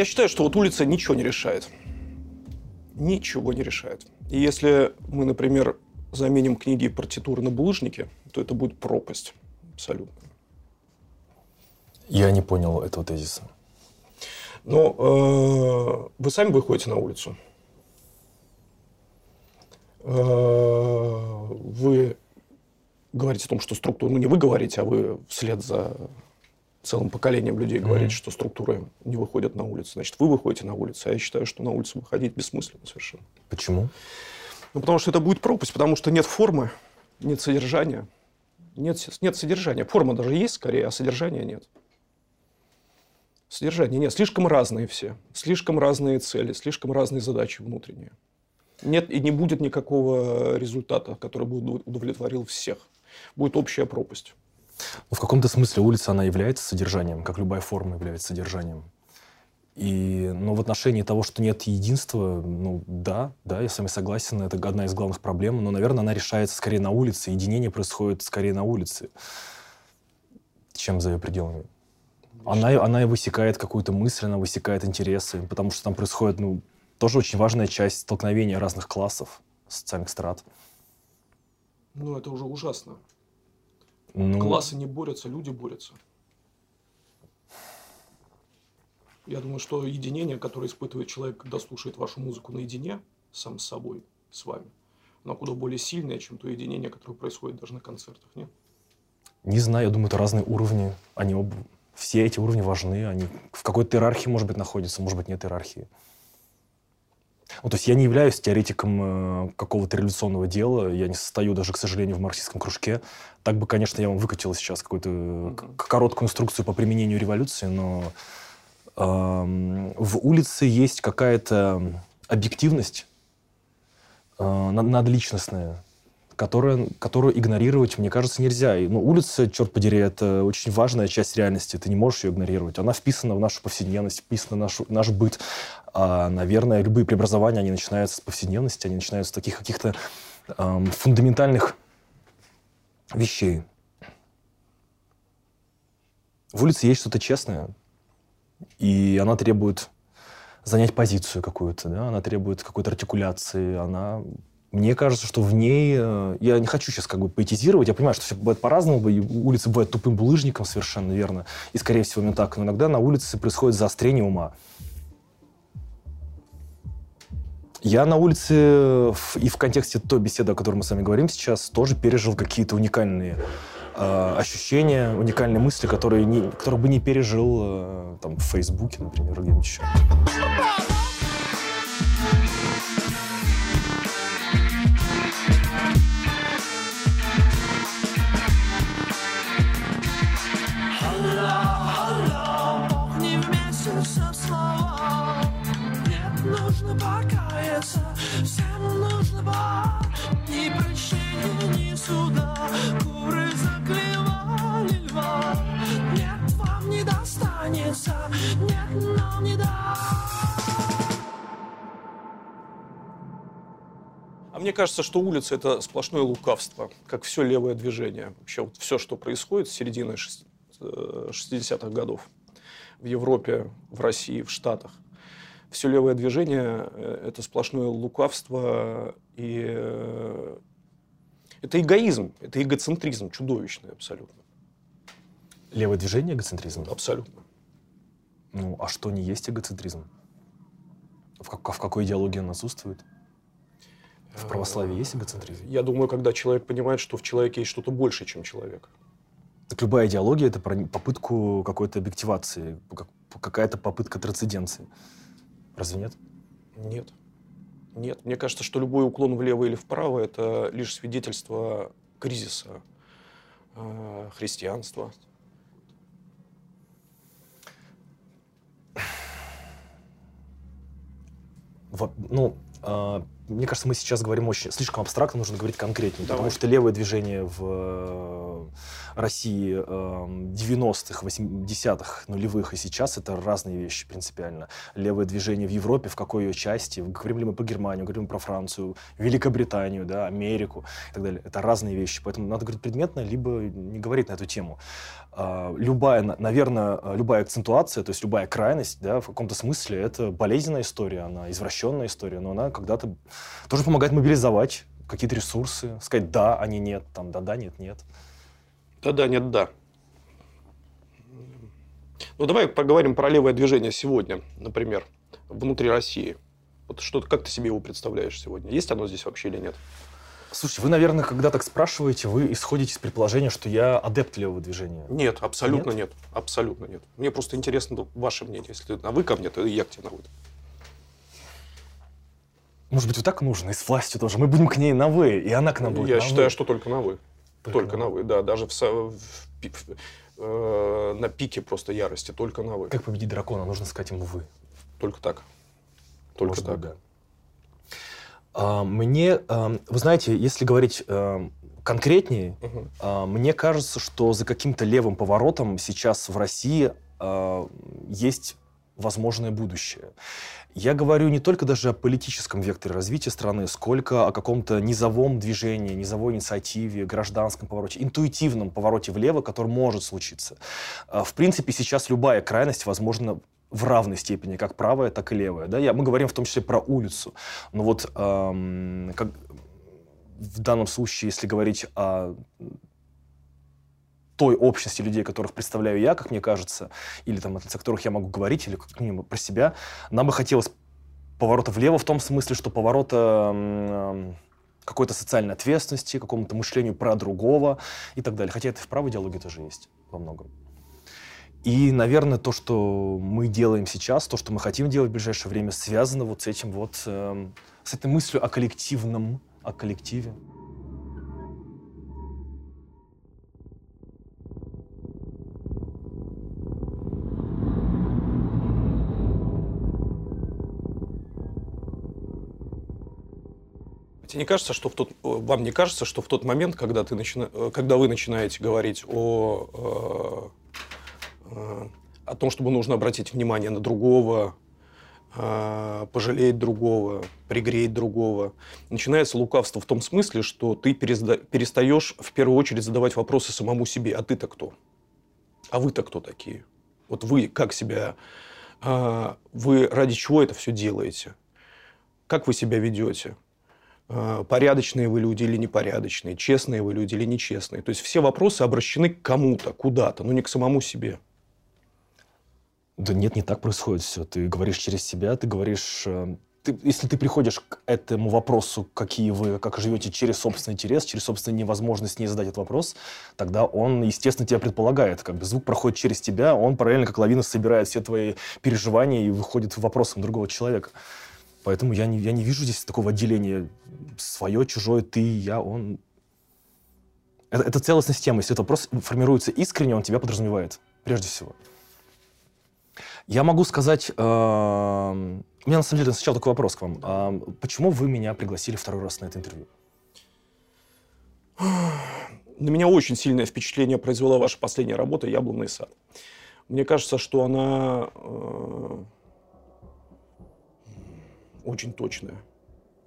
Я считаю, что вот улица ничего не решает. Ничего не решает. И если мы, например, заменим книги и партитуры на булыжники, то это будет пропасть абсолютно. Я не понял этого тезиса. Но э, вы сами выходите на улицу. Э, вы говорите о том, что структура... Ну, не вы говорите, а вы вслед за целым поколением людей mm-hmm. что структуры не выходят на улицу. Значит, вы выходите на улицу, а я считаю, что на улицу выходить бессмысленно совершенно. Почему? Ну, потому что это будет пропасть, потому что нет формы, нет содержания. Нет, нет содержания. Форма даже есть скорее, а содержания нет. Содержания нет. Слишком разные все. Слишком разные цели, слишком разные задачи внутренние. Нет и не будет никакого результата, который бы удовлетворил всех. Будет общая пропасть. Ну, в каком-то смысле улица, она является содержанием, как любая форма является содержанием. И, но в отношении того, что нет единства, ну да, да, я с вами согласен, это одна из главных проблем, но, наверное, она решается скорее на улице, единение происходит скорее на улице, чем за ее пределами. Она, она и высекает какую-то мысль, она высекает интересы, потому что там происходит, ну, тоже очень важная часть столкновения разных классов, социальных страт. Ну, это уже ужасно. Ну... Классы не борются, люди борются. Я думаю, что единение, которое испытывает человек, когда слушает вашу музыку наедине, сам с собой, с вами, оно куда более сильное, чем то единение, которое происходит даже на концертах, нет? Не знаю, я думаю, это разные уровни. Они оба, все эти уровни важны. Они в какой-то иерархии, может быть, находятся, может быть, нет иерархии. Ну, то есть я не являюсь теоретиком э, какого-то революционного дела, я не состою даже, к сожалению, в марксистском кружке. Так бы, конечно, я вам выкатил сейчас какую-то mm-hmm. короткую инструкцию по применению революции, но э, в улице есть какая-то объективность э, надличностная, которая, которую игнорировать, мне кажется, нельзя. И, ну, улица, черт подери, это очень важная часть реальности, ты не можешь ее игнорировать. Она вписана в нашу повседневность, вписана в наш, наш быт. А, наверное, любые преобразования, они начинаются с повседневности, они начинаются с таких каких-то эм, фундаментальных вещей. В улице есть что-то честное, и она требует занять позицию какую-то, да? она требует какой-то артикуляции, она мне кажется, что в ней... Э, я не хочу сейчас как бы поэтизировать. Я понимаю, что все бывает по-разному. Улица бывает тупым булыжником, совершенно верно. И, скорее всего, именно так. Но иногда на улице происходит заострение ума. Я на улице и в контексте той беседы, о которой мы с вами говорим сейчас, тоже пережил какие-то уникальные э, ощущения, уникальные мысли, которые, не, которые бы не пережил э, там, в Фейсбуке, например, где-нибудь еще. Мне кажется, что улица – это сплошное лукавство, как все левое движение. Вообще вот все, что происходит с середины 60-х э, годов в Европе, в России, в Штатах. Все левое движение э, – это сплошное лукавство и э, это эгоизм, это эгоцентризм чудовищный абсолютно. Левое движение – эгоцентризм? Абсолютно. Ну, а что не есть эгоцентризм? В, как, в какой идеологии он отсутствует? В православии есть эгоцентризм? Я думаю, когда человек понимает, что в человеке есть что-то большее, чем человек. Так любая идеология – это попытку какой-то объективации, какая-то попытка трансценденции. Разве нет? Нет. Нет. Мне кажется, что любой уклон влево или вправо – это лишь свидетельство кризиса э, христианства. Вот, ну, э, мне кажется, мы сейчас говорим очень слишком абстрактно, нужно говорить конкретнее, Давай. потому что левое движение в э, России э, 90-х, 80-х, нулевых и сейчас это разные вещи принципиально. Левое движение в Европе, в какой ее части, говорим ли мы по Германию, говорим про Францию, Великобританию, да, Америку и так далее. Это разные вещи, поэтому надо говорить предметно, либо не говорить на эту тему. А, любая, на- наверное, любая акцентуация, то есть любая крайность, да, в каком-то смысле это болезненная история, она извращенная история, но она когда-то тоже помогает мобилизовать какие-то ресурсы, сказать да, а не нет, там да-да, нет-нет. Да-да, нет, да. Ну, давай поговорим про левое движение сегодня, например, внутри России. Вот что, как ты себе его представляешь сегодня? Есть оно здесь вообще или нет? Слушайте, вы, наверное, когда так спрашиваете, вы исходите из предположения, что я адепт левого движения. Нет, абсолютно нет. Абсолютно нет. Мне просто интересно ваше мнение. Если на вы ко мне, то я к тебе на вы. Может быть, вот так нужно, и с властью тоже. Мы будем к ней на «вы», и она к нам будет Я на считаю, «вы». что только на вы. Только, на вы, да. Даже в, в в- э, на пике просто ярости. Только на вы. Как победить дракона? Нужно сказать ему «вы». Только так. Только Может так. быть, да. А, Мне, а, вы знаете, если говорить а, конкретнее, Мгм. а, мне кажется, что за каким-то левым поворотом сейчас в России а, есть возможное будущее. Я говорю не только даже о политическом векторе развития страны, сколько о каком-то низовом движении, низовой инициативе, гражданском повороте, интуитивном повороте влево, который может случиться. А, В принципе, сейчас любая крайность возможна в равной степени, как правая, так и левая. Да? Я, мы говорим в том числе про улицу. Но вот ам, как, в данном случае, если говорить о той общности людей, которых представляю я, как мне кажется, или там от лица которых я могу говорить, или как минимум про себя, нам бы хотелось поворота влево в том смысле, что поворота м, какой-то социальной ответственности, какому-то мышлению про другого и так далее. Хотя это в правой идеологии тоже есть во многом. И, наверное, то, что мы делаем сейчас, то, что мы хотим делать в ближайшее время, связано вот с этим вот, эм, с этой мыслью о коллективном, о коллективе. Тебе не кажется, что в тот, э, вам не кажется, что в тот момент, когда, ты начина, э, когда вы начинаете говорить о, э, о том, чтобы нужно обратить внимание на другого, пожалеть другого, пригреть другого, начинается лукавство в том смысле, что ты перестаешь в первую очередь задавать вопросы самому себе, а ты-то кто? А вы-то кто такие? Вот вы как себя, вы ради чего это все делаете? Как вы себя ведете? Э, порядочные вы люди или непорядочные, честные вы люди или нечестные. То есть все вопросы обращены к кому-то, куда-то, но не к самому себе. Да нет, не так происходит все. Ты говоришь через себя, ты говоришь... э, ты- если ты приходишь к этому вопросу, какие вы, как живете через собственный интерес, через собственную невозможность не задать этот вопрос, тогда он, естественно, тебя предполагает. Как бы звук проходит через тебя, он параллельно как лавина собирает все твои переживания и выходит вопросом другого человека. Поэтому я не, я не вижу здесь такого отделения свое, чужое, ты, я, он. Это, это целостная система. Если этот вопрос формируется искренне, он тебя подразумевает, прежде всего. Я могу сказать... эм, У меня, на самом деле, сначала такой вопрос к вам. Эм, Почему вы меня пригласили второй раз на это интервью? На меня очень сильное впечатление произвела ваша последняя работа «Яблонный сад». Мне кажется, что она э, очень точная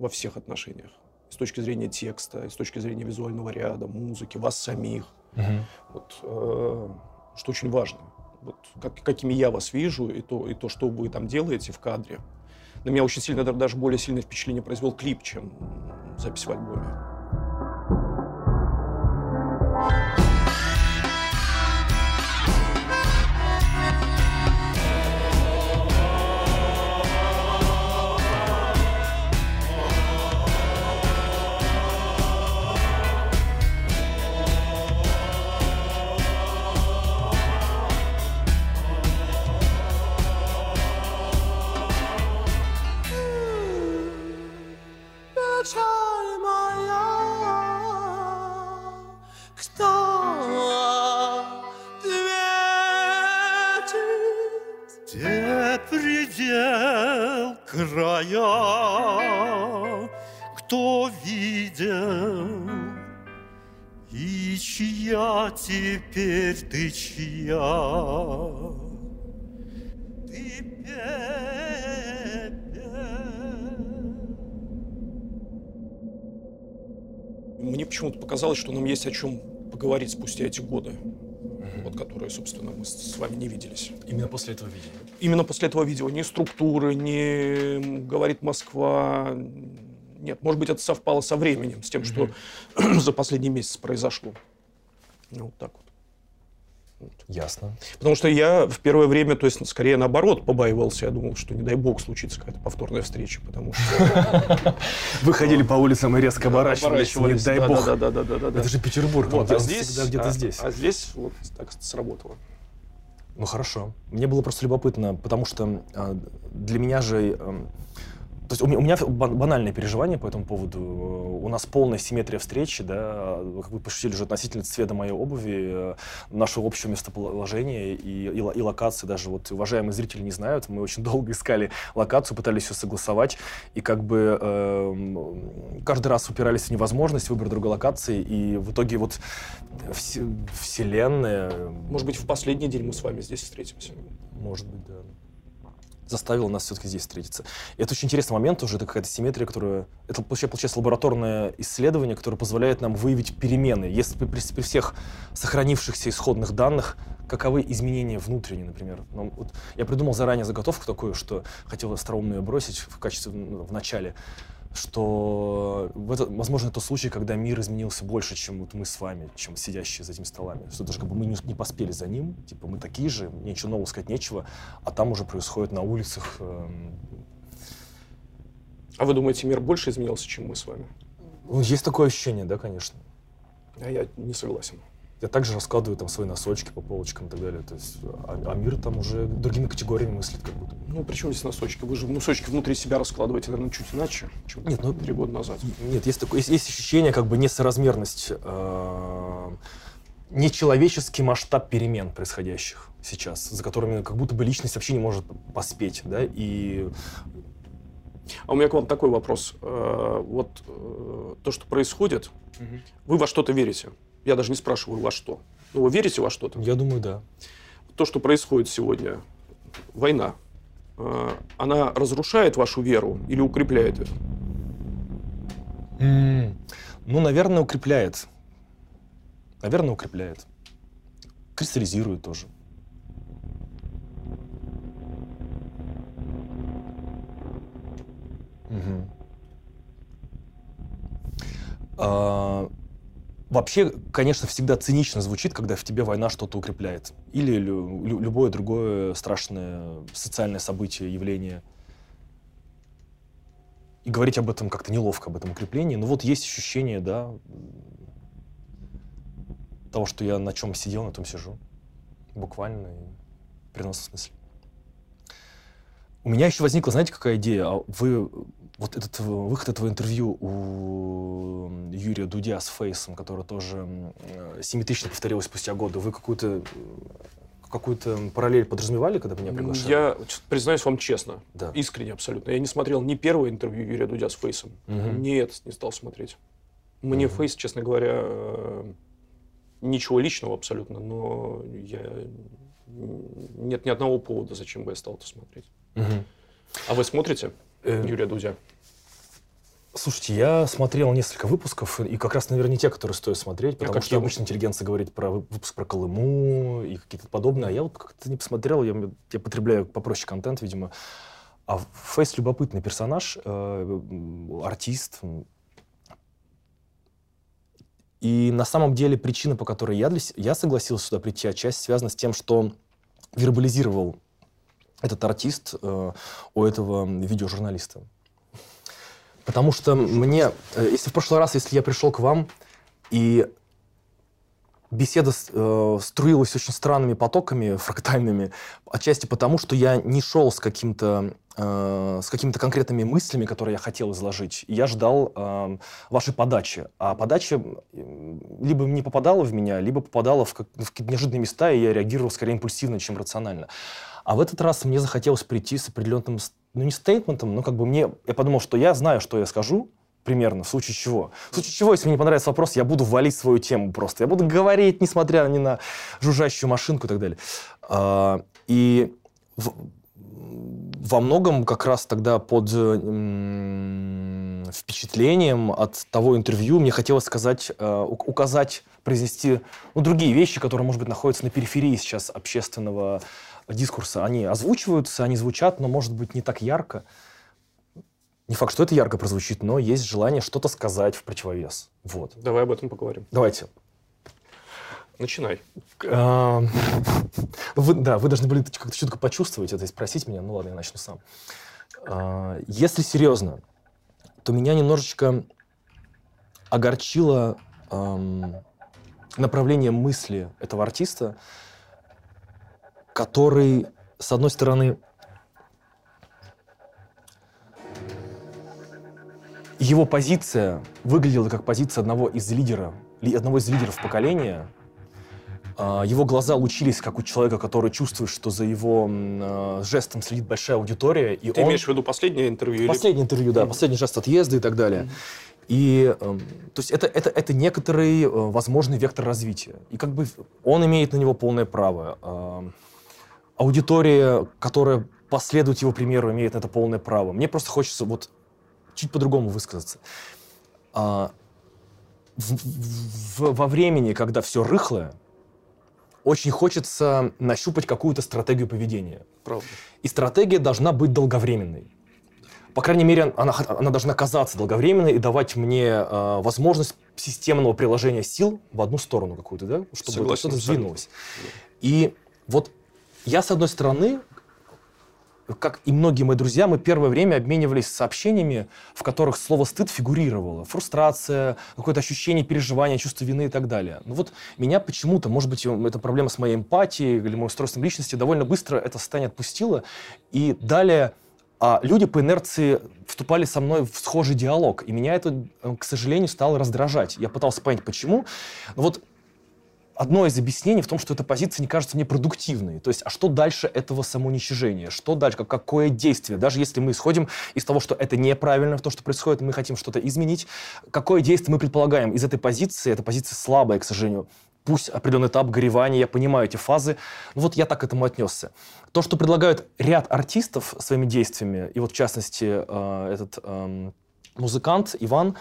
во всех отношениях. С точки зрения текста, с точки зрения визуального ряда, музыки, вас самих. Вот, э, что очень важно. Вот, как- какими я вас вижу, и то, и то, что вы там делаете в кадре. На меня очень сильно, даже- более сильное впечатление произвел клип, чем запись в альбоме. Мне почему-то показалось, что нам есть о чем поговорить спустя эти годы, вот которые, собственно, мы с вами не виделись. Именно после этого видения. Именно после этого видео ни структуры, ни говорит Москва. Нет, может быть, это совпало со временем, с тем, что за последний месяц произошло. Ну, вот так вот. Ясно. Потому что я в первое время, то есть, скорее наоборот, побаивался. Я думал, что, не дай бог, случится какая-то повторная встреча, потому что... Вы ходили по улицам и резко оборачивались, не дай да, бог. Да, да, да, да, да. Это же Петербург, Вот, а здесь, где-то а- здесь. А здесь вот так сработало. Ну хорошо. Мне было просто любопытно, потому что а, для меня же... то есть у меня, у меня бан- банальное переживание по этому поводу. У нас полная симметрия встречи, да, как вы пошутили уже относительно цвета моей обуви, э, нашего общего местоположения и, и, и локации. Даже вот уважаемые зрители не знают, мы очень долго искали локацию, пытались все согласовать, и как бы эм, каждый раз упирались в невозможность выбора другой локации, и в итоге вот вс- вселенная... Может быть, в последний день мы с вами здесь встретимся. Может быть, да. Заставила нас все-таки здесь встретиться. И это очень интересный момент уже, это какая-то симметрия, которая... Это получается, лабораторное исследование, которое позволяет нам выявить перемены. Если при, при всех сохранившихся исходных данных, каковы изменения внутренние, например. Ну, вот я придумал заранее заготовку такую, что хотел остроумно ее бросить в качестве ну, в начале, что в это, возможно, это случай, когда мир изменился больше, чем вот мы с вами, чем сидящие за этими столами. Что даже как бы мы не, не поспели за ним, типа мы такие же, ничего нового сказать нечего, а там уже происходит на улицах. эм, А вы думаете, мир больше изменился, чем мы с вами? ну, есть такое ощущение, да, конечно. А я не согласен. Я также раскладываю там свои носочки по полочкам и так далее. То есть, а, а мир там уже другими категориями мыслит как будто. Ну, при чем здесь носочки? Вы же носочки внутри себя раскладываете, наверное, чуть иначе, чем Нет, ну- три года назад. Нет, есть, такое, есть, есть ощущение, как бы несоразмерность, э, нечеловеческий масштаб перемен происходящих сейчас, за которыми как будто бы личность вообще не может поспеть, да, и А у меня к вам такой вопрос. Э, Вот э, то, что происходит, вы во что-то верите? Я даже не спрашиваю, во что. Ну, вы верите во что-то? я думаю, да. То, что происходит сегодня, война, э, она разрушает вашу веру или укрепляет ее? М, Ну, наверное, укрепляет. Наверное, укрепляет. Кристаллизирует тоже. Мгм. А, Вообще, конечно, всегда цинично звучит, когда в тебе война что-то укрепляет. Или лю- лю- любое другое страшное социальное событие, явление. И говорить об этом как-то неловко, об этом укреплении. Но вот есть ощущение, да, того, что я на чем сидел, на том сижу. Буквально в переносном смысле. У меня еще возникла, знаете, какая идея? А Вы вот этот э, выход этого интервью у Юрия Дудя с Фейсом, который тоже э, симметрично повторилось спустя годы, вы какую-то э, какую-то параллель подразумевали, когда меня приглашали? Я признаюсь вам честно, Да. искренне абсолютно. Я не смотрел ни первое интервью Юрия Дудя с Фейсом, Мгм. ни это не стал смотреть. Мне Мгм. Фейс, честно говоря, ничего личного абсолютно, но я нет ни одного повода, зачем бы я стал это смотреть. Мгм. А вы смотрите Юрия Дудя? Слушайте, я смотрел несколько выпусков, и как раз, наверное, не те, которые стоит смотреть, потому какие что обычно интеллигенция говорит про вы- выпуск про Колыму и какие-то подобные, а я вот как-то не посмотрел, я, я потребляю попроще контент, видимо. А Фейс любопытный персонаж, э, артист. И на самом деле причина, по которой я, для, я согласился сюда прийти, отчасти связана с тем, что вербализировал этот артист э, у этого видеожурналиста. Потому что мне, э, если в прошлый раз, если я пришел к вам, и беседа э, струилась очень странными потоками, фрактальными, отчасти потому, что я не шел с каким-то э, с какими-то конкретными мыслями, которые я хотел изложить. Я ждал э, вашей подачи. А подача м, либо не попадала в меня, либо попадала в, как- в неожиданные места, и я реагировал скорее импульсивно, чем рационально. А в этот раз мне захотелось прийти с определенным, ну не стейтментом, но как бы мне, я подумал, что я знаю, что я скажу, примерно, в случае чего. В случае чего, если мне не понравится вопрос, я буду валить свою тему просто. Я буду говорить, несмотря ни на жужжащую машинку и так далее. А, и во многом как раз тогда под впечатлением от того интервью мне хотелось сказать, э, указать, произнести ну, другие вещи, которые, может быть, находятся на периферии сейчас общественного дискурса. Они озвучиваются, они звучат, но, может быть, не так ярко. Не факт, что это ярко прозвучит, но есть желание что-то сказать в противовес. Вот. Давай об этом поговорим. Давайте. Начинай. А, вы, да, вы должны были как-то четко почувствовать это и спросить меня. Ну ладно, я начну сам. А, если серьезно, то меня немножечко огорчило направление мысли этого артиста, который, с одной стороны, его позиция выглядела как позиция одного из лидеров, одного из лидеров поколения. А, его глаза лучились, как у человека, который чувствует, что за его а, жестом следит большая аудитория. И Ты он... имеешь в виду последнее интервью? Последнее или... интервью, да. Mm-hmm. Последний жест отъезда и так далее. Mm-hmm. И, э, то есть это, это, это некоторый э, возможный вектор развития. И как бы он имеет на него полное право. Аудитория, которая последует его примеру, имеет на это полное право. Мне просто хочется вот чуть по-другому высказаться. А, в, в, во времени, когда все рыхлое, очень хочется нащупать какую-то стратегию поведения. Правда. И стратегия должна быть долговременной. По крайней мере, она, она должна казаться долговременной и давать мне э, возможность системного приложения сил в одну сторону какую-то, да, чтобы что-то сдвинулось. И вот я, с одной стороны, как и многие мои друзья, мы первое время обменивались сообщениями, в которых слово «стыд» фигурировало. Фрустрация, какое-то ощущение переживания, чувство вины и так далее. Но вот меня почему-то, может быть, это проблема с моей эмпатией или моим устройством личности, довольно быстро это состояние отпустило. И далее а люди по инерции вступали со мной в схожий диалог. И меня это, к сожалению, стало раздражать. Я пытался понять, почему. Но вот одно из объяснений в том, что эта позиция не кажется мне продуктивной. То есть, а что дальше этого самоуничижения? Что дальше? Как, какое действие? Даже если мы исходим из того, что это неправильно, то, что происходит, мы хотим что-то изменить, какое действие мы предполагаем из этой позиции? Эта позиция слабая, к сожалению. Пусть определенный этап горевания, я понимаю эти фазы. Но вот я так к этому отнесся. То, что предлагают ряд артистов своими действиями, и вот в частности э, этот э, музыкант Иван,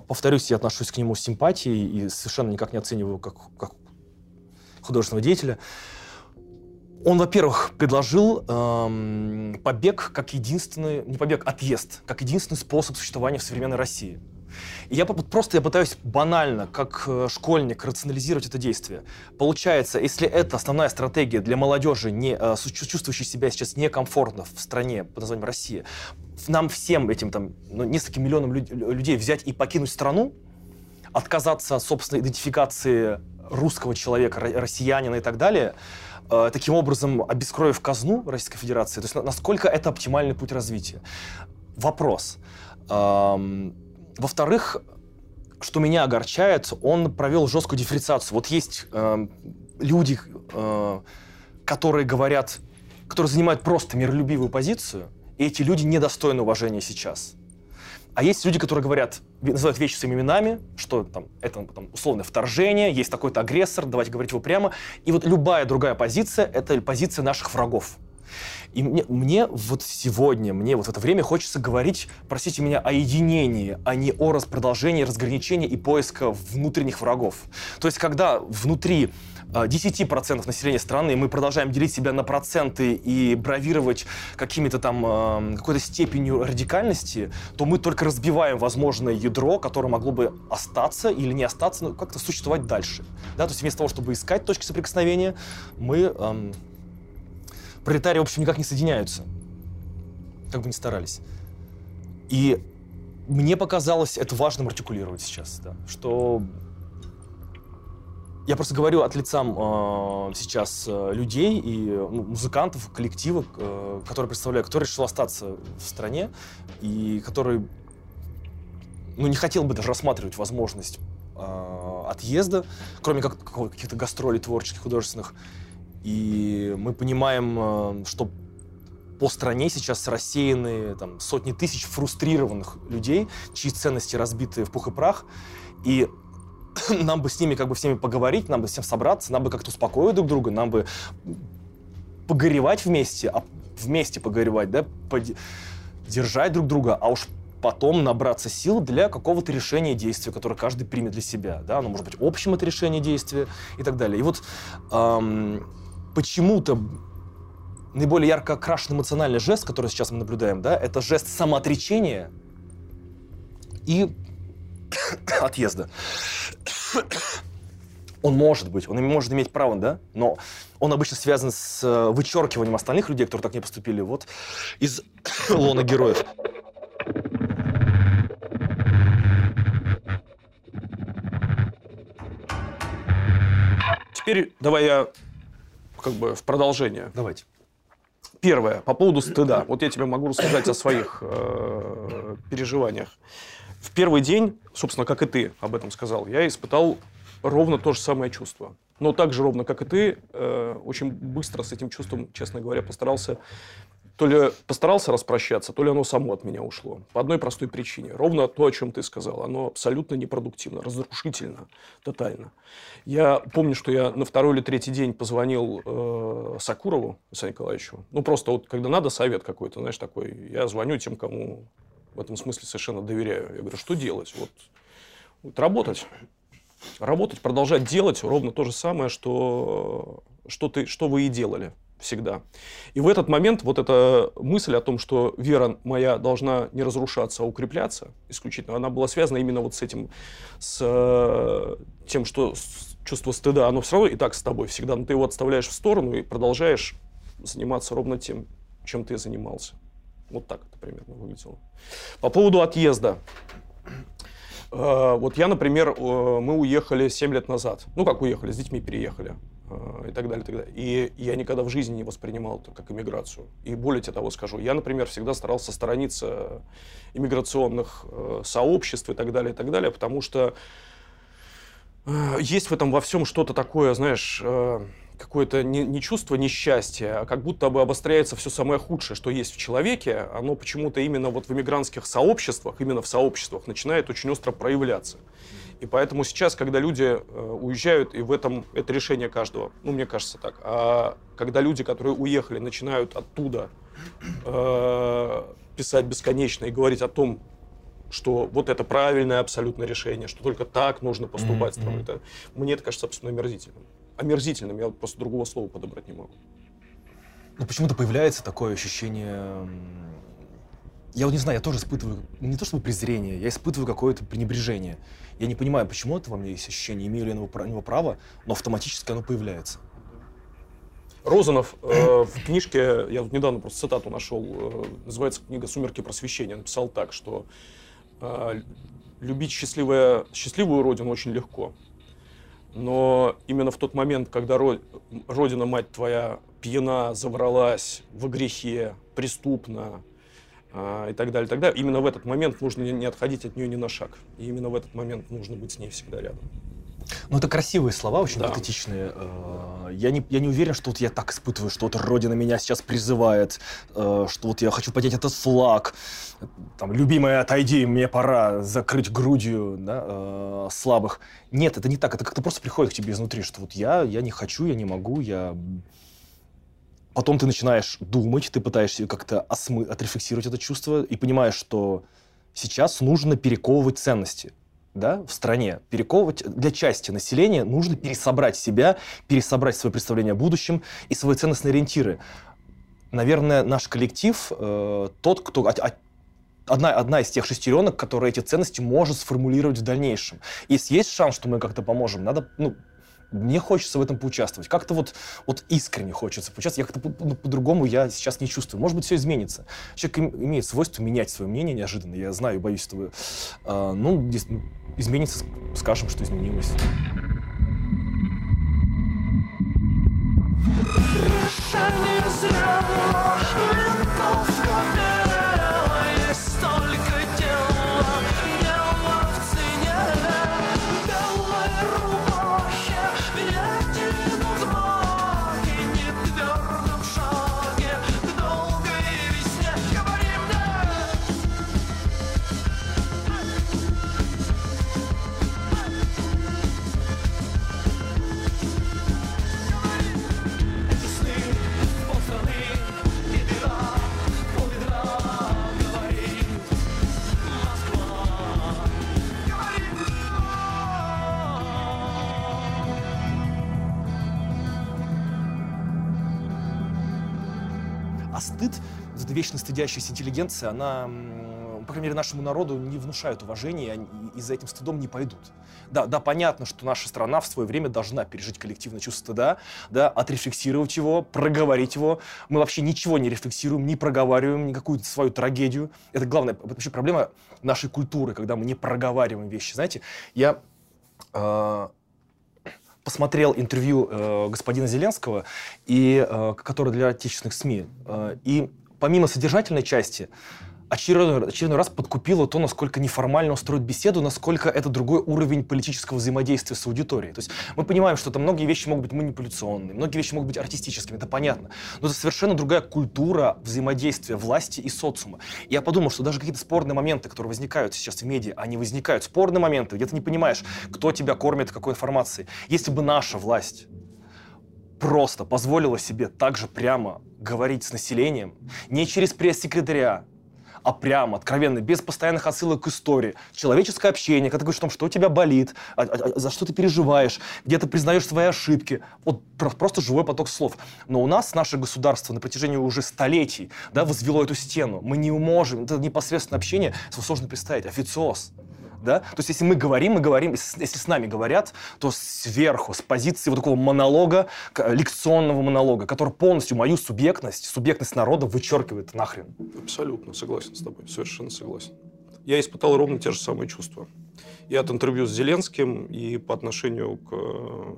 повторюсь, я отношусь к нему с симпатией и совершенно никак не оцениваю как, как художественного деятеля. Он, во-первых, предложил эм, побег как единственный, не побег, отъезд, как единственный способ существования в современной России. И я просто я пытаюсь банально, как э, школьник, рационализировать это действие. Получается, если это основная стратегия для молодежи, не, э, чувствующей себя сейчас некомфортно в стране под названием Россия, нам всем этим там, ну, нескольким миллионам люд, людей взять и покинуть страну, отказаться от собственной идентификации русского человека, россиянина и так далее, э, таким образом обескровив казну Российской Федерации. То есть насколько это оптимальный путь развития? Вопрос. Во-вторых, что меня огорчает, он провел жесткую дифференциацию. Вот есть э, люди, э, которые говорят, которые занимают просто миролюбивую позицию, и эти люди недостойны уважения сейчас. А есть люди, которые говорят, называют вещи своими именами, что там, это там, условное вторжение, есть такой-то агрессор, давайте говорить его прямо. И вот любая другая позиция — это позиция наших врагов. И мне, мне вот сегодня, мне вот в это время хочется говорить, простите меня, о единении, а не о продолжении разграничения и поиска внутренних врагов. То есть, когда внутри 10% а, населения страны, мы продолжаем делить себя на проценты и бравировать какими-то там, а, какой-то степенью радикальности, то мы только разбиваем возможное ядро, которое могло бы остаться или не остаться, но как-то существовать дальше. Да? То есть вместо того, чтобы искать точки соприкосновения, мы эм, пролетарии, в общем, никак не соединяются. Как бы ни старались. И мне показалось это важным артикулировать сейчас, да, что я просто говорю от лица э, сейчас э, людей и ну, музыкантов, коллектива, э, которые представляю, который решил остаться в стране и который ну, не хотел бы даже рассматривать возможность э, отъезда, кроме как каких-то гастролей творческих, художественных. И мы понимаем, э, что по стране сейчас рассеяны там, сотни тысяч фрустрированных людей, чьи ценности разбиты в пух и прах. И нам бы с ними как бы всеми поговорить, нам бы всем собраться, нам бы как-то успокоить друг друга, нам бы погоревать вместе, а вместе погоревать, да, держать друг друга, а уж потом набраться сил для какого-то решения действия, которое каждый примет для себя. Да? Оно может быть общим это решение действия и так далее. И вот эм, почему-то наиболее ярко окрашен эмоциональный жест, который сейчас мы наблюдаем, да, это жест самоотречения и отъезда. Он может быть, он может иметь право, да, но он обычно связан с э, вычеркиванием остальных людей, которые так не поступили, вот, из лона героев. Теперь давай я как бы в продолжение. Давайте. Первое, по поводу стыда. Вот я тебе могу рассказать о своих э, переживаниях. В первый день, собственно, как и ты об этом сказал, я испытал ровно то же самое чувство. Но так же ровно, как и ты, э, очень быстро с этим чувством, честно говоря, постарался то ли постарался распрощаться, то ли оно само от меня ушло. По одной простой причине. Ровно то, о чем ты сказал. Оно абсолютно непродуктивно, разрушительно, тотально. Я помню, что я на второй или третий день позвонил э, Сакурову, Александру Николаевичу. Ну, просто вот когда надо совет какой-то, знаешь, такой, я звоню тем, кому в этом смысле совершенно доверяю. Я говорю, что делать? Вот, вот работать. Работать, продолжать делать ровно то же самое, что, что, ты, что вы и делали всегда. И в этот момент вот эта мысль о том, что вера моя должна не разрушаться, а укрепляться исключительно, она была связана именно вот с этим, с э, тем, что чувство стыда, оно все равно и так с тобой всегда, но ты его отставляешь в сторону и продолжаешь заниматься ровно тем, чем ты занимался. Вот так это примерно выглядело. По поводу отъезда. Э, вот я, например, э, мы уехали 7 лет назад. Ну, как уехали, с детьми переехали. Э, и так далее, и так далее. И я никогда в жизни не воспринимал это как иммиграцию. И более того скажу, я, например, всегда старался сторониться иммиграционных сообществ и так далее, и так далее, потому что есть в этом во всем что-то такое, знаешь, какое-то не, не чувство несчастья, а как будто бы обостряется все самое худшее, что есть в человеке, оно почему-то именно вот в иммигрантских сообществах, именно в сообществах начинает очень остро проявляться. И поэтому сейчас, когда люди э, уезжают, и в этом это решение каждого, ну, мне кажется так, а когда люди, которые уехали, начинают оттуда э, писать бесконечно и говорить о том, что вот это правильное абсолютное решение, что только так нужно поступать mm-hmm. это, мне это кажется абсолютно омерзительным. Омерзительным, я просто другого слова подобрать не могу. Ну, почему-то появляется такое ощущение я вот не знаю, я тоже испытываю не то чтобы презрение, я испытываю какое-то пренебрежение. Я не понимаю, почему это во мне есть ощущение, имею ли я на него право, но автоматически оно появляется. Розанов э, в книжке, я вот недавно просто цитату нашел, э, называется книга «Сумерки просвещения», написал так, что э, любить счастливое, счастливую родину очень легко, но именно в тот момент, когда ро, родина, мать твоя, пьяна, завралась, в грехе, преступна, а, и так далее, и так далее. Именно в этот момент нужно не отходить от нее ни на шаг. И именно в этот момент нужно быть с ней всегда рядом. Ну, это красивые слова, очень да. патетичные. Э, я не, я не уверен, что вот я так испытываю, что вот Родина меня сейчас призывает, э, что вот я хочу поднять этот флаг. Там, любимая, отойди, мне пора закрыть грудью да, э, слабых. Нет, это не так. Это как-то просто приходит к тебе изнутри, что вот я, я не хочу, я не могу, я Потом ты начинаешь думать, ты пытаешься как-то осмы... отрефлексировать это чувство и понимаешь, что сейчас нужно перековывать ценности да, в стране, перековывать для части населения нужно пересобрать себя, пересобрать свое представление о будущем и свои ценностные ориентиры. Наверное, наш коллектив э, тот, кто одна, одна из тех шестеренок, которая эти ценности может сформулировать в дальнейшем. Если есть шанс, что мы как-то поможем, надо ну, мне хочется в этом поучаствовать. Как-то вот, вот искренне хочется поучаствовать. Я как-то ну, по-другому я сейчас не чувствую. Может быть, все изменится. Человек имеет свойство менять свое мнение неожиданно. Я знаю, боюсь этого. А, ну, изменится, скажем, что изменилось. Эта вечно стыдящаяся интеллигенция, она, по крайней мере, нашему народу не внушает уважения, и, за этим стыдом не пойдут. Да, да, понятно, что наша страна в свое время должна пережить коллективное чувство стыда, да, отрефлексировать его, проговорить его. Мы вообще ничего не рефлексируем, не проговариваем никакую свою трагедию. Это главная вообще проблема нашей культуры, когда мы не проговариваем вещи. Знаете, я э, посмотрел интервью э, господина Зеленского, и, э, которое для отечественных СМИ, э, и помимо содержательной части, очередной, очередной раз подкупило то, насколько неформально устроить беседу, насколько это другой уровень политического взаимодействия с аудиторией. То есть мы понимаем, что там многие вещи могут быть манипуляционными, многие вещи могут быть артистическими, это понятно. Но это совершенно другая культура взаимодействия власти и социума. И я подумал, что даже какие-то спорные моменты, которые возникают сейчас в медиа, они возникают, спорные моменты, где ты не понимаешь, кто тебя кормит, какой информацией. Если бы наша власть просто позволила себе также прямо говорить с населением, не через пресс-секретаря, а прямо, откровенно, без постоянных отсылок к истории. Человеческое общение, когда ты говоришь о том, что у тебя болит, а, а, а, за что ты переживаешь, где ты признаешь свои ошибки. Вот просто живой поток слов. Но у нас наше государство на протяжении уже столетий да, возвело эту стену. Мы не можем, это непосредственное общение, сложно представить, официоз да? То есть если мы говорим, мы говорим, если, с нами говорят, то сверху, с позиции вот такого монолога, лекционного монолога, который полностью мою субъектность, субъектность народа вычеркивает нахрен. Абсолютно согласен с тобой, совершенно согласен. Я испытал ровно те же самые чувства. И от интервью с Зеленским, и по отношению к э,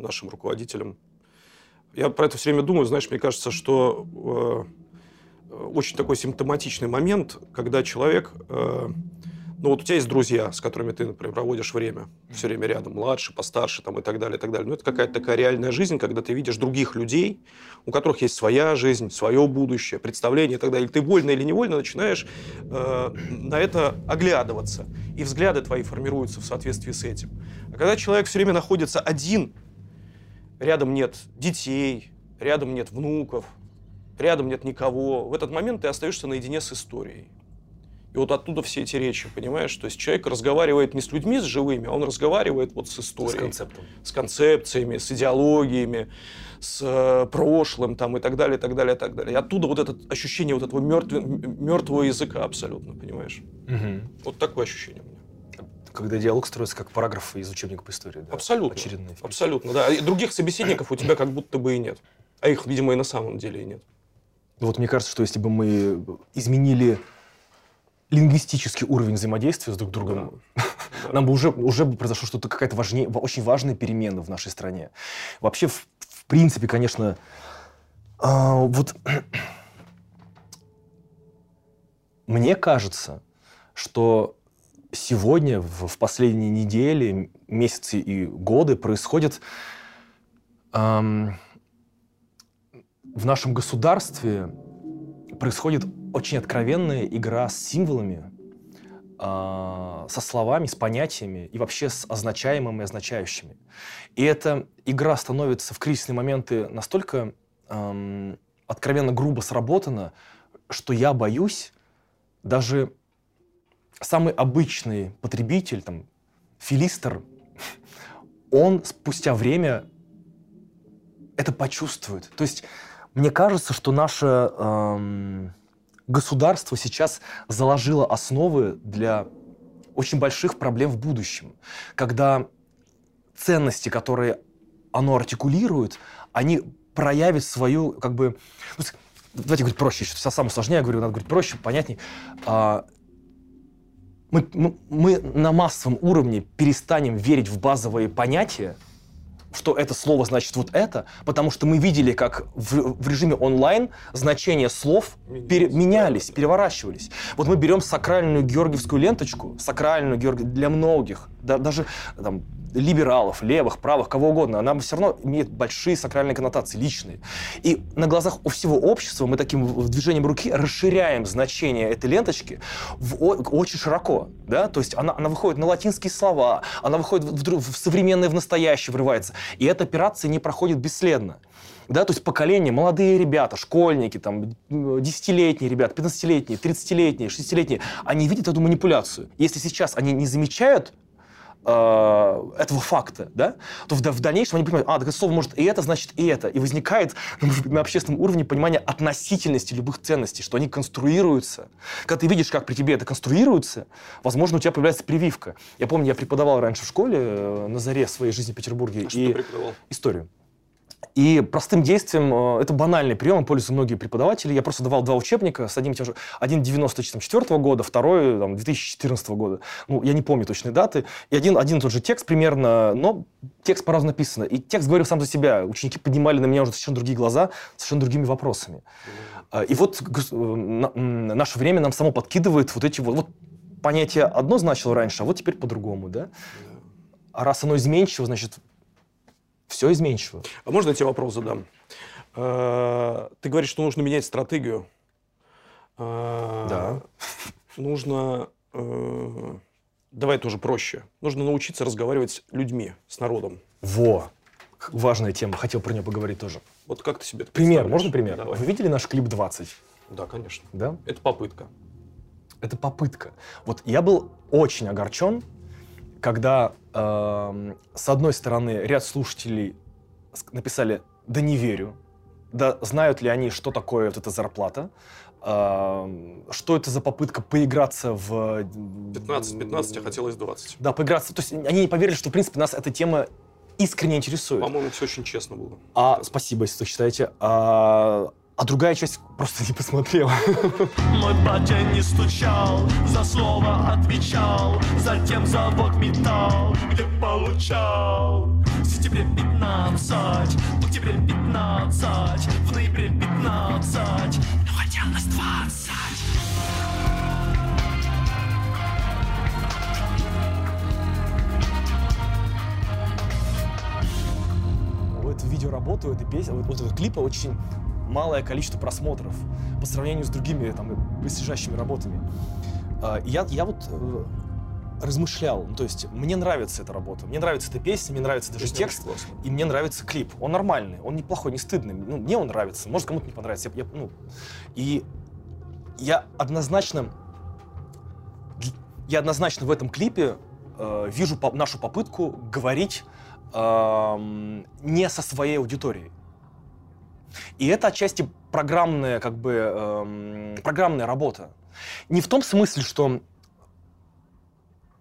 нашим руководителям. Я про это все время думаю, знаешь, мне кажется, что э, очень такой симптоматичный момент, когда человек э, ну вот у тебя есть друзья, с которыми ты, например, проводишь время, все время рядом, младше, постарше там, и так далее, и так далее. Ну это какая-то такая реальная жизнь, когда ты видишь других людей, у которых есть своя жизнь, свое будущее, представление и так далее. Ты вольно или невольно начинаешь э, на это оглядываться. И взгляды твои формируются в соответствии с этим. А когда человек все время находится один, рядом нет детей, рядом нет внуков, рядом нет никого, в этот момент ты остаешься наедине с историей. И вот оттуда все эти речи, понимаешь? То есть человек разговаривает не с людьми, с живыми, а он разговаривает вот с историей. С концептом. С концепциями, с идеологиями, с э, прошлым там, и так далее, и так далее, и так далее. И оттуда вот это ощущение вот этого мертвого, мертвого языка абсолютно, понимаешь? Угу. Вот такое ощущение у меня. Когда диалог строится как параграф из учебника по истории. Да? Абсолютно. Очередные. Абсолютно, да. И других собеседников у тебя как будто бы и нет. А их, видимо, и на самом деле и нет. Вот мне кажется, что если бы мы изменили лингвистический уровень взаимодействия с друг другом, да. нам бы уже, уже бы произошло что-то, какая-то важнее, очень важная перемена в нашей стране. Вообще, в, в принципе, конечно, э, вот мне кажется, что сегодня, в, в последние недели, месяцы и годы происходит эм, в нашем государстве происходит очень откровенная игра с символами, э, со словами, с понятиями и вообще с означаемыми и означающими. И эта игра становится в кризисные моменты настолько э, откровенно грубо сработана, что я боюсь, даже самый обычный потребитель, там, филистер, он спустя время это почувствует. То есть мне кажется, что наше эм, государство сейчас заложило основы для очень больших проблем в будущем, когда ценности, которые оно артикулирует, они проявят свою, как бы, ну, давайте говорить проще, все самое сложнее, я говорю, надо говорить проще, понятнее. А, мы, мы, мы на массовом уровне перестанем верить в базовые понятия, что это слово значит вот это, потому что мы видели, как в, в режиме онлайн значения слов пере, менялись, переворачивались. Вот мы берем сакральную георгиевскую ленточку, сакральную георгий для многих, да, даже там, либералов, левых, правых, кого угодно, она все равно имеет большие сакральные коннотации, личные. И на глазах у всего общества мы таким движением руки расширяем значение этой ленточки в, очень широко. Да? То есть она, она выходит на латинские слова, она выходит в, в современное, в настоящее врывается. И эта операция не проходит бесследно. Да, то есть поколение, молодые ребята, школьники, там, десятилетние ребята, 15-летние, 30-летние, 60-летние, они видят эту манипуляцию. Если сейчас они не замечают этого факта, да, то в, в дальнейшем они понимают, а, так это слово может и это, значит и это. И возникает на, на общественном уровне понимание относительности любых ценностей, что они конструируются. Когда ты видишь, как при тебе это конструируется, возможно, у тебя появляется прививка. Я помню, я преподавал раньше в школе э, на заре своей жизни в Петербурге. А что и ты преподавал? Историю. И простым действием, э, это банальный прием, им пользуются многие преподаватели. Я просто давал два учебника с одним и тем же. Один 94 года, второй там, 2014 года. Ну, я не помню точные даты. И один, один и тот же текст примерно, но текст по-разному написан. И текст говорил сам за себя. Ученики поднимали на меня уже совершенно другие глаза, совершенно другими вопросами. А, И вот э, наше время нам само подкидывает вот эти вот... вот понятие одно значило раньше, а вот теперь по-другому, да? А раз оно изменчиво, значит, все изменчиво. А можно я тебе вопрос задам? Э, Ты говоришь, что нужно менять стратегию. Э, Да. Нужно... э, Давай тоже проще. Нужно научиться разговаривать с людьми, с народом. Во! Важная тема, хотел про нее поговорить тоже. Вот как ты себе это Пример, можно пример? Давай. Вы видели наш клип 20? Да, конечно. Да? Это попытка. Это попытка. Вот я был очень огорчен, когда эм, с одной стороны ряд слушателей написали «да не верю», да знают ли они, что такое вот эта зарплата, эм, что это за попытка поиграться в... 15, 15, а хотелось 20. Да, поиграться. То есть они не поверили, что, в принципе, нас эта тема искренне интересует. По-моему, все очень честно было. А, спасибо, если так считаете. А, а другая часть просто не посмотрела. Мой батя не стучал, за слово отвечал, затем завод металл, где получал. В сентябре 15, в октябре 15, в ноябре 15, но хотелось 20. У этой видеоработы, у этой песни, вот, вот этого клипа очень малое количество просмотров по сравнению с другими там близлежащими работами. А, я, я вот э, размышлял, ну, то есть мне нравится эта работа, мне нравится эта песня, мне нравится даже Песня текст, и мне нравится клип. Он нормальный, он неплохой, не стыдный. Ну, мне он нравится, может кому-то не понравится. Я, я, ну, и я однозначно, я однозначно в этом клипе э, вижу по- нашу попытку говорить эм, не со своей аудиторией. И это отчасти программная, как бы, эм, программная работа. Не в том смысле, что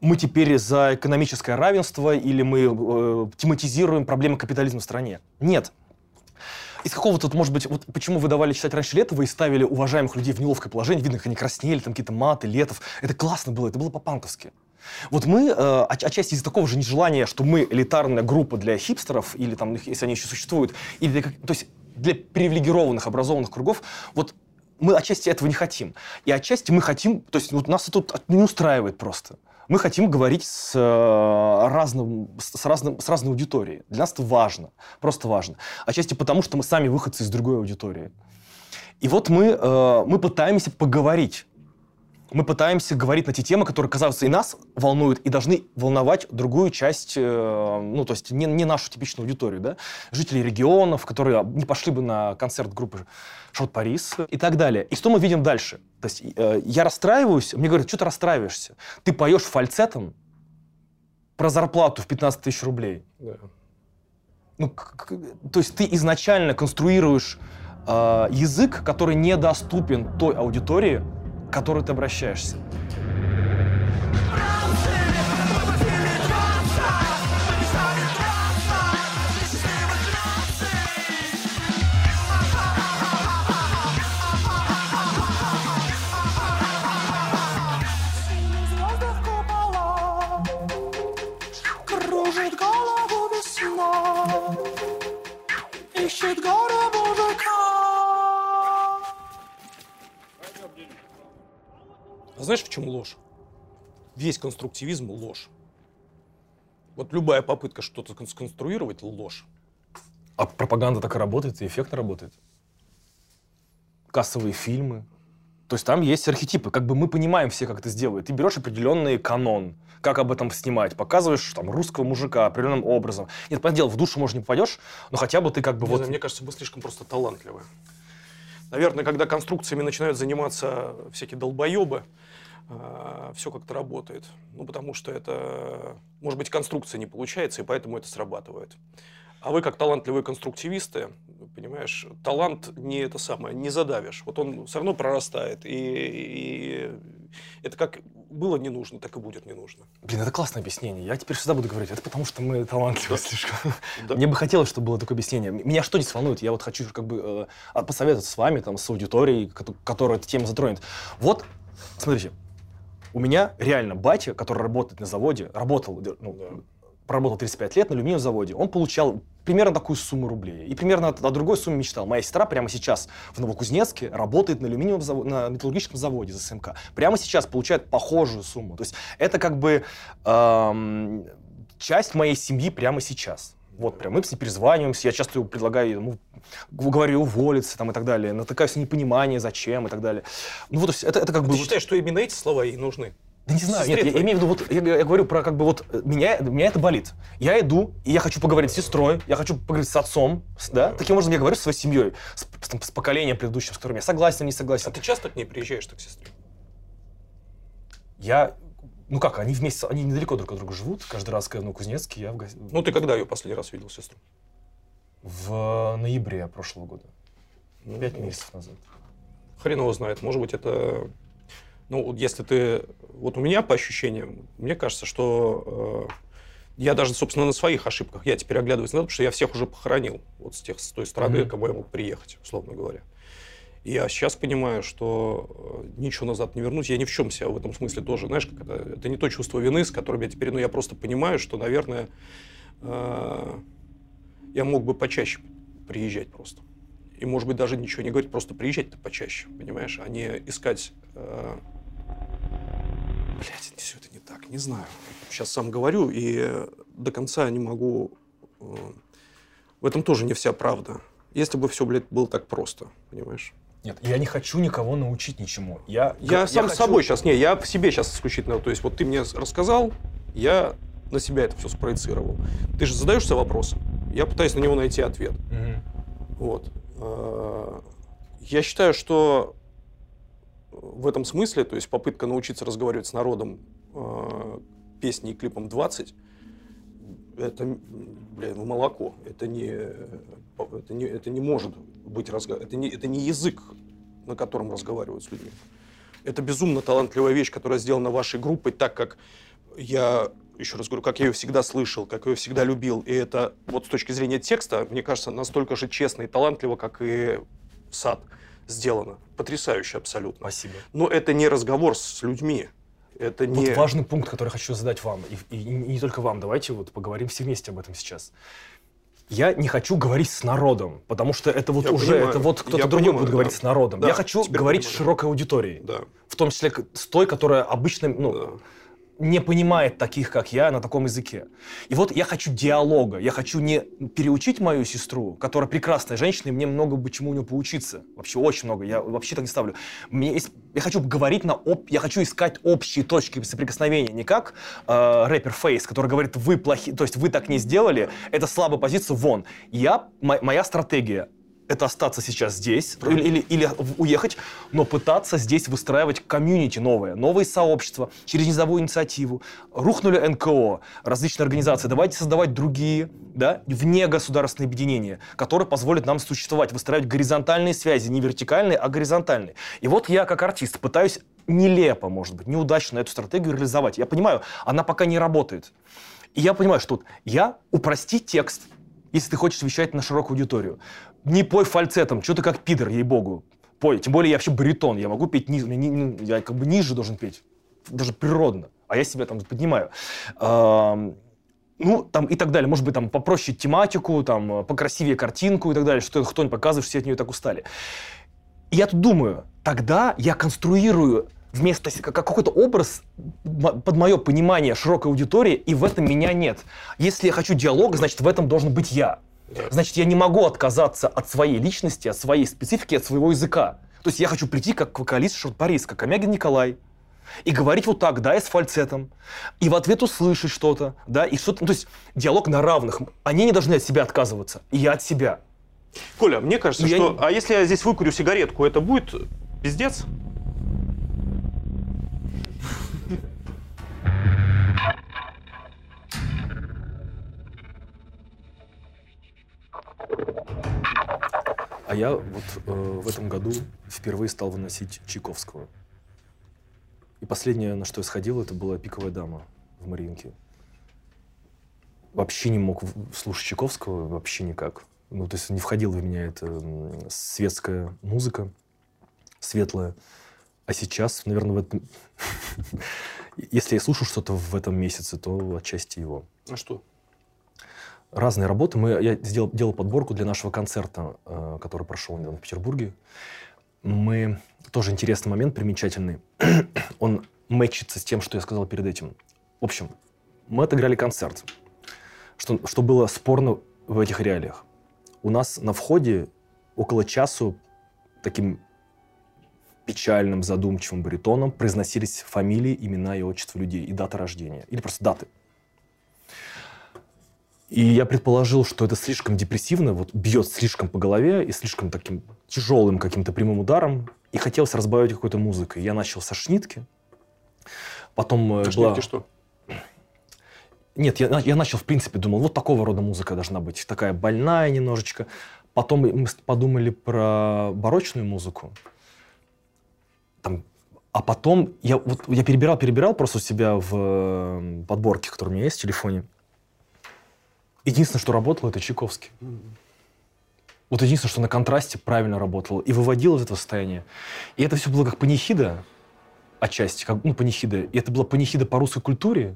мы теперь за экономическое равенство или мы э, тематизируем проблемы капитализма в стране. Нет. Из какого-то, может быть, вот почему вы давали читать раньше Летова и ставили уважаемых людей в неловкое положение, видно, как они краснели, там какие-то маты, Летов. Это классно было, это было по-панковски. Вот мы, э, от- отчасти из-за такого же нежелания, что мы элитарная группа для хипстеров, или там, если они еще существуют, или то есть для привилегированных, образованных кругов, вот мы отчасти этого не хотим. И отчасти мы хотим, то есть вот нас это тут не устраивает просто. Мы хотим говорить с, э, разным, с, разным, с разной аудиторией. Для нас это важно, просто важно. Отчасти потому, что мы сами выходцы из другой аудитории. И вот мы, э, мы пытаемся поговорить. Мы пытаемся говорить на те темы, которые, казалось, и нас волнуют, и должны волновать другую часть, э, ну, то есть не, не нашу типичную аудиторию, да, жителей регионов, которые не пошли бы на концерт группы Шот Парис и так далее. И что мы видим дальше? То есть э, я расстраиваюсь, мне говорят, что ты расстраиваешься? Ты поешь фальцетом про зарплату в 15 тысяч рублей. Да. Ну, то есть ты изначально конструируешь э, язык, который недоступен той аудитории, к которой ты обращаешься. Ищет горе мужика. А знаешь, в чем ложь? Весь конструктивизм – ложь. Вот любая попытка что-то скон- сконструировать – ложь. А пропаганда так и работает, и эффектно работает. Кассовые фильмы. То есть там есть архетипы. Как бы мы понимаем все, как это сделают. Ты берешь определенный канон, как об этом снимать. Показываешь там русского мужика определенным образом. Нет, понятное дело, в душу, может, не попадешь, но хотя бы ты как бы Не вот... знаю, мне кажется, мы слишком просто талантливы. Наверное, когда конструкциями начинают заниматься всякие долбоебы, все как-то работает. Ну, потому что это, может быть, конструкция не получается, и поэтому это срабатывает. А вы, как талантливые конструктивисты, понимаешь, талант не это самое, не задавишь. Вот он все равно прорастает. И, и это как было не нужно, так и будет не нужно. Блин, это классное объяснение. Я теперь всегда буду говорить, это потому что мы талантливы Да. слишком. Да. Мне бы хотелось, чтобы было такое объяснение. Меня что здесь волнует? Я вот хочу как бы э, посоветоваться с вами, там, с аудиторией, кото- которая эту тему затронет. Вот, смотрите, у меня реально батя, который работает на заводе, работал, ну, проработал 35 лет на алюминиевом заводе, он получал примерно такую сумму рублей. И примерно о другой сумме мечтал. Моя сестра прямо сейчас в Новокузнецке работает на алюминиевом заводе, на металлургическом заводе за СМК. Прямо сейчас получает похожую сумму. То есть это как бы эм, часть моей семьи прямо сейчас. Вот прям мы с ней перезваниваемся, я часто ему предлагаю ему, говорю уволиться там и так далее, натыкаюсь на непонимание, зачем и так далее. Ну вот это, это как бы... Ты вот- считаешь, что именно эти слова и нужны? да не знаю, Сестре нет, я, я имею в виду, вот, я, я говорю про как бы вот, э, меня, меня это болит. Я иду, и я хочу поговорить с сестрой, я хочу поговорить с отцом, с- да, таким образом я говорю со своей семьей, с, там, с поколением предыдущим, с которым я согласен, не А согласен. ты часто к ней приезжаешь, так, к сестре? Я, ну как, они вместе, они недалеко друг от друга живут, каждый раз, когда я в Новокузнецке, я в, гос- Ну, ты когда ее последний раз видел, сестру? в ноябре прошлого года, Ну, пять месяцев назад. Хрен его знает. Может быть, это... Ну, если ты... Вот у меня, по ощущениям, мне кажется, что э, я даже, собственно, на своих ошибках, я теперь оглядываюсь назад, потому что я всех уже похоронил. Вот с, тех, с той стороны, к кому я мог приехать, условно говоря. Я сейчас понимаю, что э, ничего назад не вернуть. Я ни в чем себя в этом смысле тоже, знаешь, как это, это не то чувство вины, с которым я теперь, ну, я просто понимаю, что, наверное, э, я мог бы почаще приезжать просто. И, может быть, даже ничего не говорить, просто приезжать-то почаще, понимаешь, а не искать... Э... Блядь, все это не так, не знаю. Сейчас сам говорю, и до конца не могу... э, В этом тоже не вся правда. Если бы все, блядь, было так просто, понимаешь? Нет, я не хочу никого научить ничему. Я, Я, сам с хочу- собой сейчас, не, я в себе сейчас исключительно, то есть вот ты мне с- рассказал, я на себя это все спроецировал. Ты же задаешься вопросом, я пытаюсь на него найти ответ. Мгм. Вот. Э, Я считаю, что в этом смысле, то есть попытка научиться разговаривать с народом э, песней и клипом 20, это, блин, ну, молоко. Это не, это не, это не может быть разговор. Это не, это не язык, на котором разговаривают с людьми. Это безумно талантливая вещь, которая сделана вашей группой так, как я, еще раз говорю, как я ее всегда слышал, как я ее всегда любил. И это вот с точки зрения текста, мне кажется, настолько же честно и талантливо, как и сад сделано. Потрясающе абсолютно. Спасибо. Но это не разговор с людьми. Это не... Вот важный пункт, который хочу задать вам, и, и- не только вам. Давайте вот поговорим все вместе об этом сейчас. Я не хочу говорить с народом, потому что это вот Я уже, понимаю, это вот кто-то другой понимаю, будет говорить да. с народом. Да, я хочу говорить с понимаю. широкой аудиторией, Да, в том числе с той, которая обычно, ну, да. Не понимает таких, как я, на таком языке. И вот я хочу диалога. Я хочу не переучить мою сестру, которая прекрасная женщина, и мне много бы чему у нее поучиться. Вообще очень много. Я вообще так не ставлю. Мне есть- я хочу говорить на... об- Я хочу искать общие точки соприкосновения. Не как э, рэпер Фейс, который говорит, вы плохие, то есть вы так не сделали, это слабая позиция, вон. Я, мо- моя стратегия это остаться сейчас здесь или, или, или уехать, но пытаться здесь выстраивать комьюнити новое, новые сообщества, через низовую инициативу. Рухнули НКО, различные организации. Давайте создавать другие, да, вне государственные объединения, которые позволят нам существовать, выстраивать горизонтальные связи, не вертикальные, а горизонтальные. И вот я, как артист, пытаюсь нелепо, может быть, неудачно эту стратегию реализовать. Я понимаю, она пока не работает. И я понимаю, что вот я упрости текст, если ты хочешь вещать на широкую аудиторию. Не пой фальцетом, что ты как пидор, ей-богу. Пой. Тем более я вообще баритон, я могу петь ниже, не- я как бы ниже должен петь. Даже природно. А я себя там поднимаю. Ну, там и так далее. Может быть, там попроще тематику, там, э, покрасивее картинку и так далее, что кто не показываешь, все от нее так устали. И я тут думаю, тогда я конструирую вместо какой-то образ под мое понимание широкой аудитории, и в этом меня нет. Если я хочу диалога, значит, в этом должен быть я. Да. Значит, я не могу отказаться от своей личности, от своей специфики, от своего языка. То есть я хочу прийти как вокалист Шорт-Парис, как Омегин Николай, и говорить вот так, да, и с фальцетом, и в ответ услышать что-то, да, и что-то, ну, то есть диалог на равных. Они не должны от себя отказываться, и я от себя. Коля, мне кажется, Я что... не- А если я здесь выкурю сигаретку, это будет пиздец? А я вот э, в этом году впервые стал выносить Чайковского. И последнее, на что я сходил, это была «Пиковая дама» в Мариинке. Вообще не мог слушать Чайковского, вообще никак. Ну, то есть не входила в меня эта светская музыка, светлая. А сейчас, наверное, в этом... Если я слушаю что-то в этом месяце, то отчасти его. А что? Разные работы. Мы, я сделал, делал подборку для нашего концерта, э, который прошел недавно в Петербурге. Мы... Тоже интересный момент, примечательный. Он мэчится с тем, что я сказал перед этим. В общем, мы отыграли концерт. Что, что было спорно в этих реалиях. У нас на входе около часу таким печальным, задумчивым баритоном произносились фамилии, имена и отчества людей, и дата рождения. Или просто даты. И я предположил, что это слишком депрессивно, вот бьет слишком по голове и слишком таким тяжелым каким-то прямым ударом. И хотелось разбавить какой-то музыкой. Я начал со шнитки. Потом А была... что? Нет, я, я начал, в принципе, думал, вот такого рода музыка должна быть. Такая больная немножечко. Потом мы подумали про барочную музыку. Там, а потом я, вот, я перебирал, перебирал просто у себя в э, подборке, которая у меня есть в телефоне. Единственное, что работало, это Чайковский. Вот единственное, что на контрасте правильно работало и выводило из этого состояния. И это все было как панихида отчасти, как, ну, панихида. И это была панихида по русской культуре,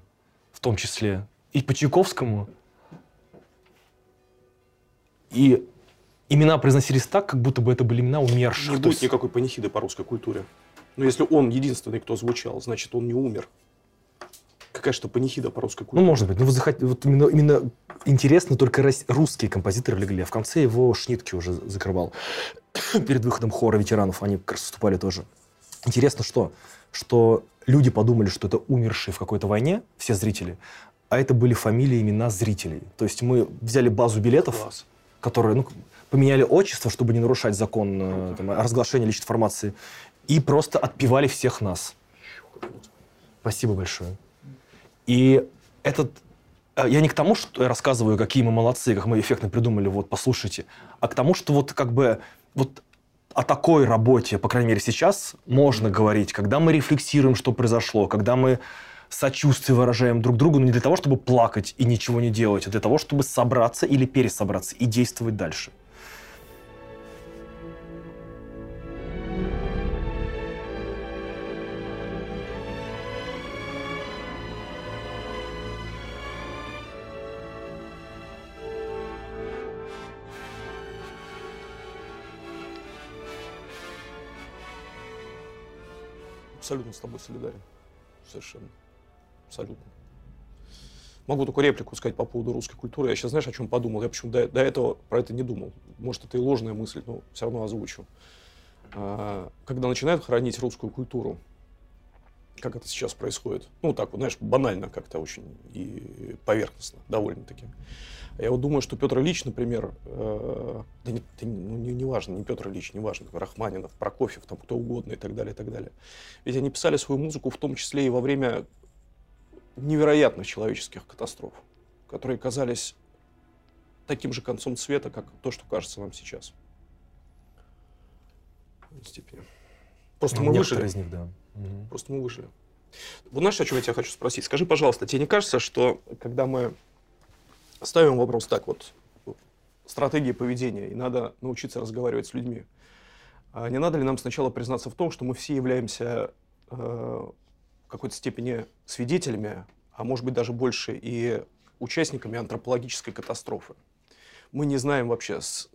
в том числе, и по Чайковскому. И имена произносились так, как будто бы это были имена умерших. Не будет есть- никакой панихиды по русской культуре. Но если он единственный, кто звучал, значит, он не умер. Какая же это панихида по русской Ну, культуре? может быть. Ну, вот, захот- вот именно, именно интересно, только рос- русские композиторы легли. А в конце его Шнитки уже закрывал. Перед выходом хора ветеранов они как раз выступали тоже. Интересно, что? Что люди подумали, что это умершие в какой-то войне, все зрители, а это были фамилии, имена зрителей. То есть мы взяли базу билетов, Класс. которые ну, поменяли отчество, чтобы не нарушать закон э, там, о разглашении личной информации, и просто отпевали всех нас. Спасибо большое. И этот... э, Я не к тому, что я рассказываю, какие мы молодцы, как мы эффектно придумали, вот, послушайте, а к тому, что вот как бы вот о такой работе, по крайней мере, сейчас можно говорить, когда мы рефлексируем, что произошло, когда мы сочувствие выражаем друг другу, но не для того, чтобы плакать и ничего не делать, а для того, чтобы собраться или пересобраться и действовать дальше. Абсолютно с тобой солидарен. Совершенно. Абсолютно. Могу только реплику сказать по поводу русской культуры. Я сейчас, знаешь, о чем подумал? Я почему до, до этого про это не думал. Может, это и ложная мысль, но все равно озвучу. А, Когда начинают хоронить русскую культуру, как это сейчас происходит, ну, так вот, знаешь, банально как-то очень и поверхностно, довольно-таки. Я вот думаю, что Петр Ильич, например, э, да, не, да ну, не, не важно, не Петр Ильич, не важно, Рахманинов, Прокофьев, там кто угодно и так далее, и так далее. Ведь они писали свою музыку в том числе и во время невероятных человеческих катастроф, которые казались таким же концом света, как то, что кажется нам сейчас. Степени. Просто мы Некоторые выжили. из них, да. Просто мы выжили. Вот знаешь, о чем я тебя хочу спросить? Скажи, пожалуйста, тебе не кажется, что когда мы ставим вопрос так вот, стратегии поведения, и надо научиться разговаривать с людьми, а не надо ли нам сначала признаться в том, что мы все являемся э, в какой-то степени свидетелями, а может быть даже больше и участниками антропологической катастрофы? Мы не знаем вообще с-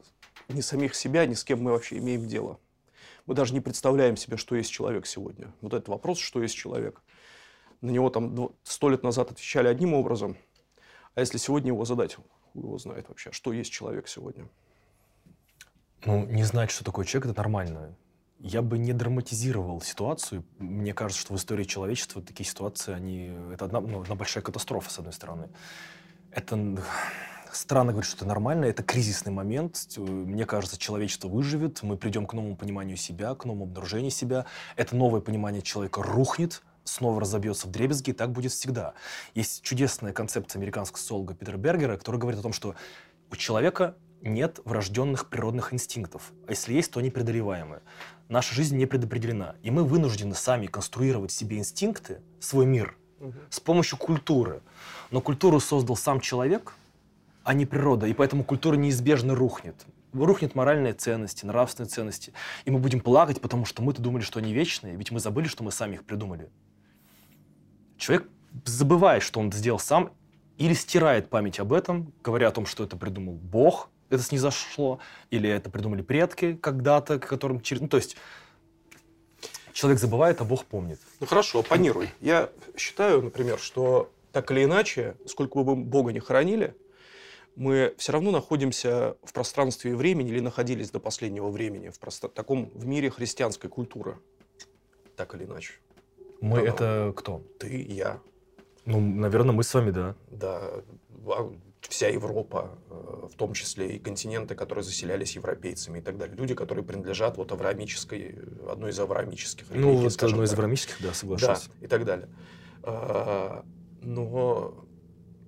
ни самих себя, ни с кем мы вообще имеем дело. Мы даже не представляем себе, что есть человек сегодня. Вот этот вопрос, что есть человек. На него там сто лет назад отвечали одним образом, а если сегодня его задать, его знает вообще, что есть человек сегодня. Ну, не знать, что такое человек, это нормально. Я бы не драматизировал ситуацию. Мне кажется, что в истории человечества такие ситуации, они... Это одна, ну, одна большая катастрофа, с одной стороны. Это странно говорить, что это нормально. Это кризисный момент. Мне кажется, человечество выживет. Мы придем к новому пониманию себя, к новому обнаружению себя. Это новое понимание человека рухнет, снова разобьется в дребезги, и так будет всегда. Есть чудесная концепция американского социолога Питера Бергера, который говорит о том, что у человека нет врожденных природных инстинктов. А если есть, то они преодолеваемы. Наша жизнь не предопределена. И мы вынуждены сами конструировать себе инстинкты, свой мир, с помощью культуры. Но культуру создал сам человек, а не природа. И поэтому культура неизбежно рухнет. Рухнет моральные ценности, нравственные ценности. И мы будем плакать, потому что мы-то думали, что они вечные, ведь мы забыли, что мы сами их придумали. Человек забывает, что он сделал сам, или стирает память об этом, говоря о том, что это придумал Бог, это снизошло, или это придумали предки когда-то, которым через... Ну, то есть человек забывает, а Бог помнит. Ну хорошо, оппонируй. Я считаю, например, что так или иначе, сколько бы мы Бога не хоронили, мы все равно находимся в пространстве и времени или находились до последнего времени в просто, таком в мире христианской культуры. Так или иначе. Мы Да. это кто? Ты, я, Ну, наверное, мы с вами, да. да, вся Европа, э, в том числе и континенты, которые заселялись европейцами и так далее. Люди, которые принадлежат вот авраамической, одной из авраамических религий, Ну, вот скажем одно из так. авраамических, да, Да, соглашусь. и так далее. А, Но,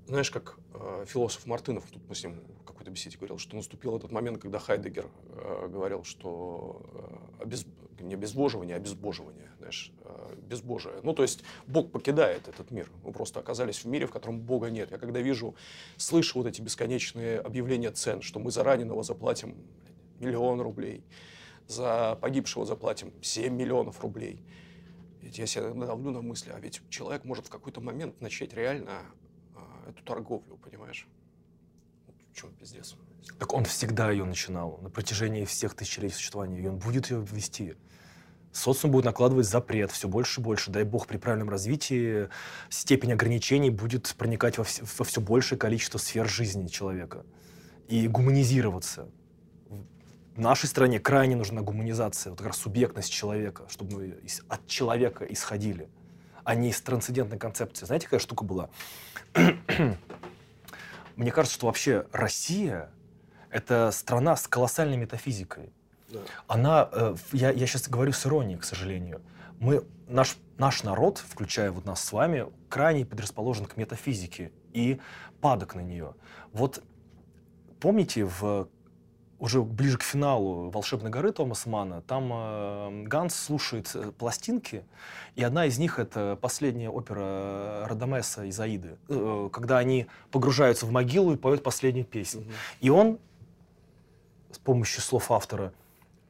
знаешь, как э, философ Мартынов, тут мы с ним какой-то беседе говорил, что наступил этот момент, когда Хайдегер э, говорил, что э, обез- не обезвоживание, а безбоживание, знаешь, э, безбожие. Ну, то есть Бог покидает этот мир. Мы просто оказались в мире, в котором Бога нет. Я когда вижу, слышу вот эти бесконечные объявления цен, что мы за раненого заплатим миллион рублей, за погибшего заплатим 7 миллионов рублей. Ведь я себя давлю на мысли, а ведь человек может в какой-то момент начать реально а, эту торговлю, понимаешь? Чем пиздец. Так он всегда ее начинал на протяжении всех тысячелетий существования, и он будет ее вести. Социум будет накладывать запрет все больше и больше. Дай бог, при правильном развитии степень ограничений будет проникать во, вс- во все большее количество сфер жизни человека и гуманизироваться. В нашей стране крайне нужна гуманизация, вот как раз субъектность человека, чтобы мы от человека исходили, а не из трансцендентной концепции. Знаете, какая штука была? Мне кажется, что вообще Россия — это страна с колоссальной метафизикой. Да. Она, э, я, я сейчас говорю с иронией, к сожалению, мы, наш, наш народ, включая вот нас с вами, крайне предрасположен к метафизике и падок на нее. Вот помните, в, уже ближе к финалу «Волшебной горы» Томаса Мана, там э, Ганс слушает э, пластинки, и одна из них — это последняя опера Радамеса из «Аиды», э, когда они погружаются в могилу и поют последнюю песню. И он с помощью слов автора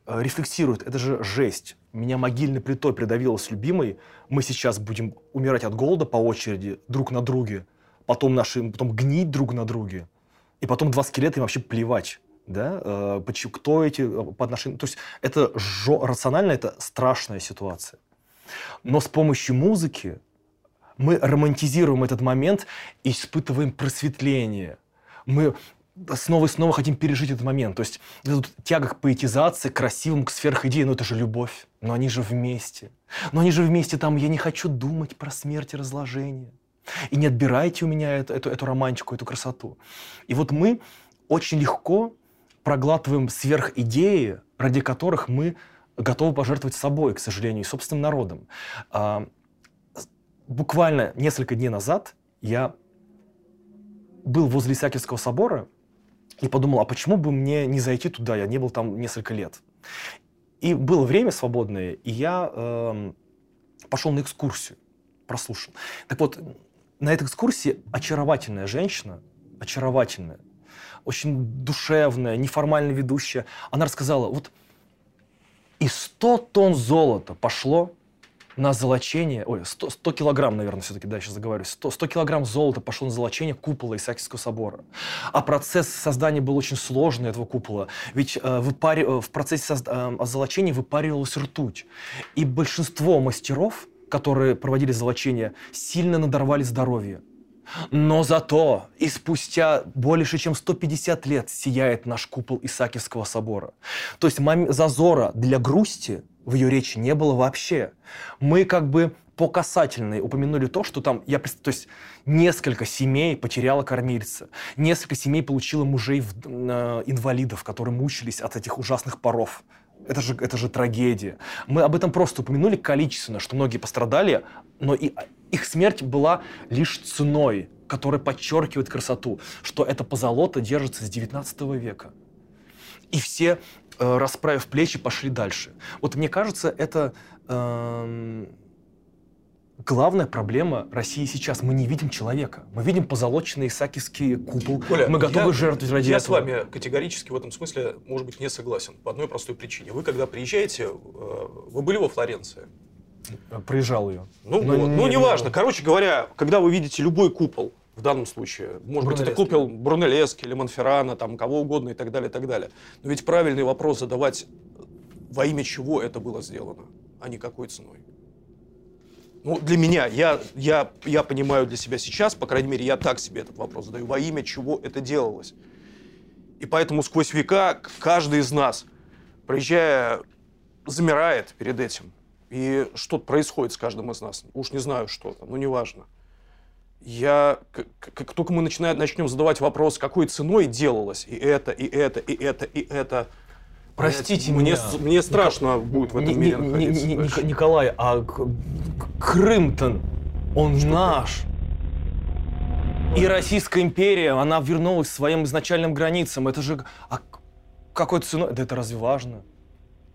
э, рефлексирует. Это же жесть. Меня могильной плитой придавило с любимой. Мы сейчас будем умирать от голода по очереди, друг на друге. Потом, наши, потом гнить друг на друге. И потом два скелета им вообще плевать. Да? Э, почему, кто эти э, по отношению... То есть это жо- рационально, это страшная ситуация. Но с помощью музыки мы романтизируем этот момент и испытываем просветление. Мы снова и снова хотим пережить этот момент. То есть вот тяга к поэтизации, к красивым, к сверхидеям, ну это же любовь. Но они же вместе. Но они же вместе там, я не хочу думать про смерть и разложение. И не отбирайте у меня эту, эту, эту романтику, эту красоту. И вот мы очень легко проглатываем сверхидеи, ради которых мы готовы пожертвовать собой, к сожалению, и собственным народом. А, буквально несколько дней назад я был возле Исаакиевского собора и подумал, а почему бы мне не зайти туда? Я не был там несколько лет. И было время свободное, и я эм, пошел на экскурсию, прослушал. Так вот, на этой экскурсии очаровательная женщина, очаровательная, очень душевная, неформально ведущая, она рассказала, вот и 100 тонн золота пошло на золочение, ой, 100, 100 килограмм, наверное, все-таки, да, сейчас заговорюсь, 100, 100 килограмм золота пошло на золочение купола Исаакиевского собора. А процесс создания был очень сложный, этого купола. Ведь э, выпари- э, в процессе созда- э, золочения выпаривалась ртуть. И большинство мастеров, которые проводили золочение, сильно надорвали здоровье. Но зато и спустя больше, чем 150 лет сияет наш купол Исаакиевского собора. То есть зазора для грусти в ее речи не было вообще. Мы как бы по касательной упомянули то, что там, я, то есть несколько семей потеряло кормильца, несколько семей получило мужей э, инвалидов, которые мучились от этих ужасных паров. Это же, это же трагедия. Мы об этом просто упомянули количественно, что многие пострадали, но и а, их смерть была лишь ценой, которая подчеркивает красоту, что это позолота держится с 19 века. и все, э, расправив плечи, пошли дальше. Вот мне кажется, это эм, главная проблема России сейчас. Мы не видим человека. Мы видим позолоченный Исаакиевский купол. Коля, мы готовы я- жертвовать ради Я этого. с вами категорически в этом смысле, может быть, не согласен. По одной простой причине. Вы, когда приезжаете, э, вы были во Флоренции? Проезжал ее. Ну, Но вот, не- ну не неважно. был. Короче говоря, когда вы видите любой купол, в данном случае, может быть, это купол Брунеллески или Монферрана, там, кого угодно и так далее, и так далее. Но ведь правильный вопрос задавать, во имя чего это было сделано, а не какой ценой. Ну, для меня, я, я, я понимаю для себя сейчас, по крайней мере, я так себе этот вопрос задаю, во имя чего это делалось. И поэтому сквозь века каждый из нас, проезжая, замирает перед этим. И что-то происходит с каждым из нас. Уж не знаю, что там, ну неважно. Я, к- к- как только мы начинаем, начнем задавать вопрос, какой ценой делалось и это, и это, и это, и это. Простите мне, меня. мне страшно будет в этом Не- мире находиться дальше. Ник- Николай, а Крым-то, он наш. И Российская империя, она вернулась к своим изначальным границам. Это же... А какой ценой? Да это разве важно?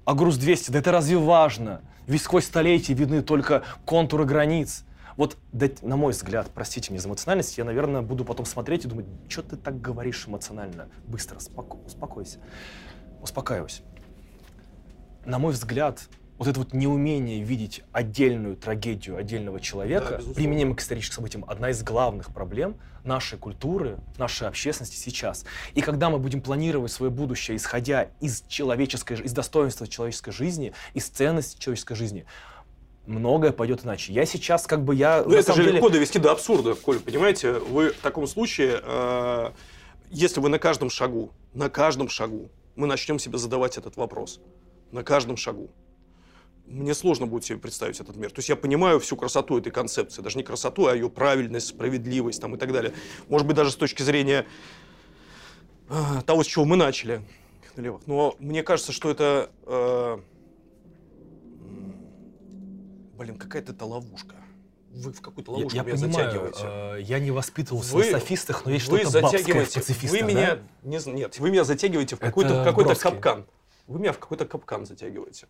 А груз-200, да это разве важно? Ведь сквозь столетия видны только контуры границ. Вот, на мой взгляд, простите меня за эмоциональность, я, наверное, буду потом смотреть и думать, что ты так говоришь эмоционально? Быстро, споко- успокойся. Успокаивайся. На мой взгляд, вот это вот неумение видеть отдельную трагедию отдельного Да, человека, безусловно. применимо к историческим событиям, одна из главных проблем нашей культуры, нашей общественности сейчас. И когда мы будем планировать свое будущее, исходя из человеческой, из достоинства человеческой жизни, из ценности человеческой жизни, многое пойдет иначе. Я сейчас как бы я Ну, это же деле- легко довести до абсурда, Коль, понимаете? Вы в таком случае, э, если вы на каждом шагу, на каждом шагу, мы начнем себе задавать этот вопрос. На каждом шагу. Мне сложно будет себе представить этот мир. То есть я понимаю всю красоту этой концепции. Даже не красоту, а ее правильность, справедливость там, и так далее. Может быть, даже с точки зрения э, того, с чего мы начали. Но мне кажется, что это... э, блин, какая-то ловушка. Вы в какую-то Я, ловушку я меня понимаю, затягиваете. э, я не воспитывался Вы- на софистах, но есть что-то в затягиваете, пацифистах, вы да? меня не з- нет, вы меня затягиваете в какой-то в Бродский. капкан. Вы меня в какой-то капкан затягиваете.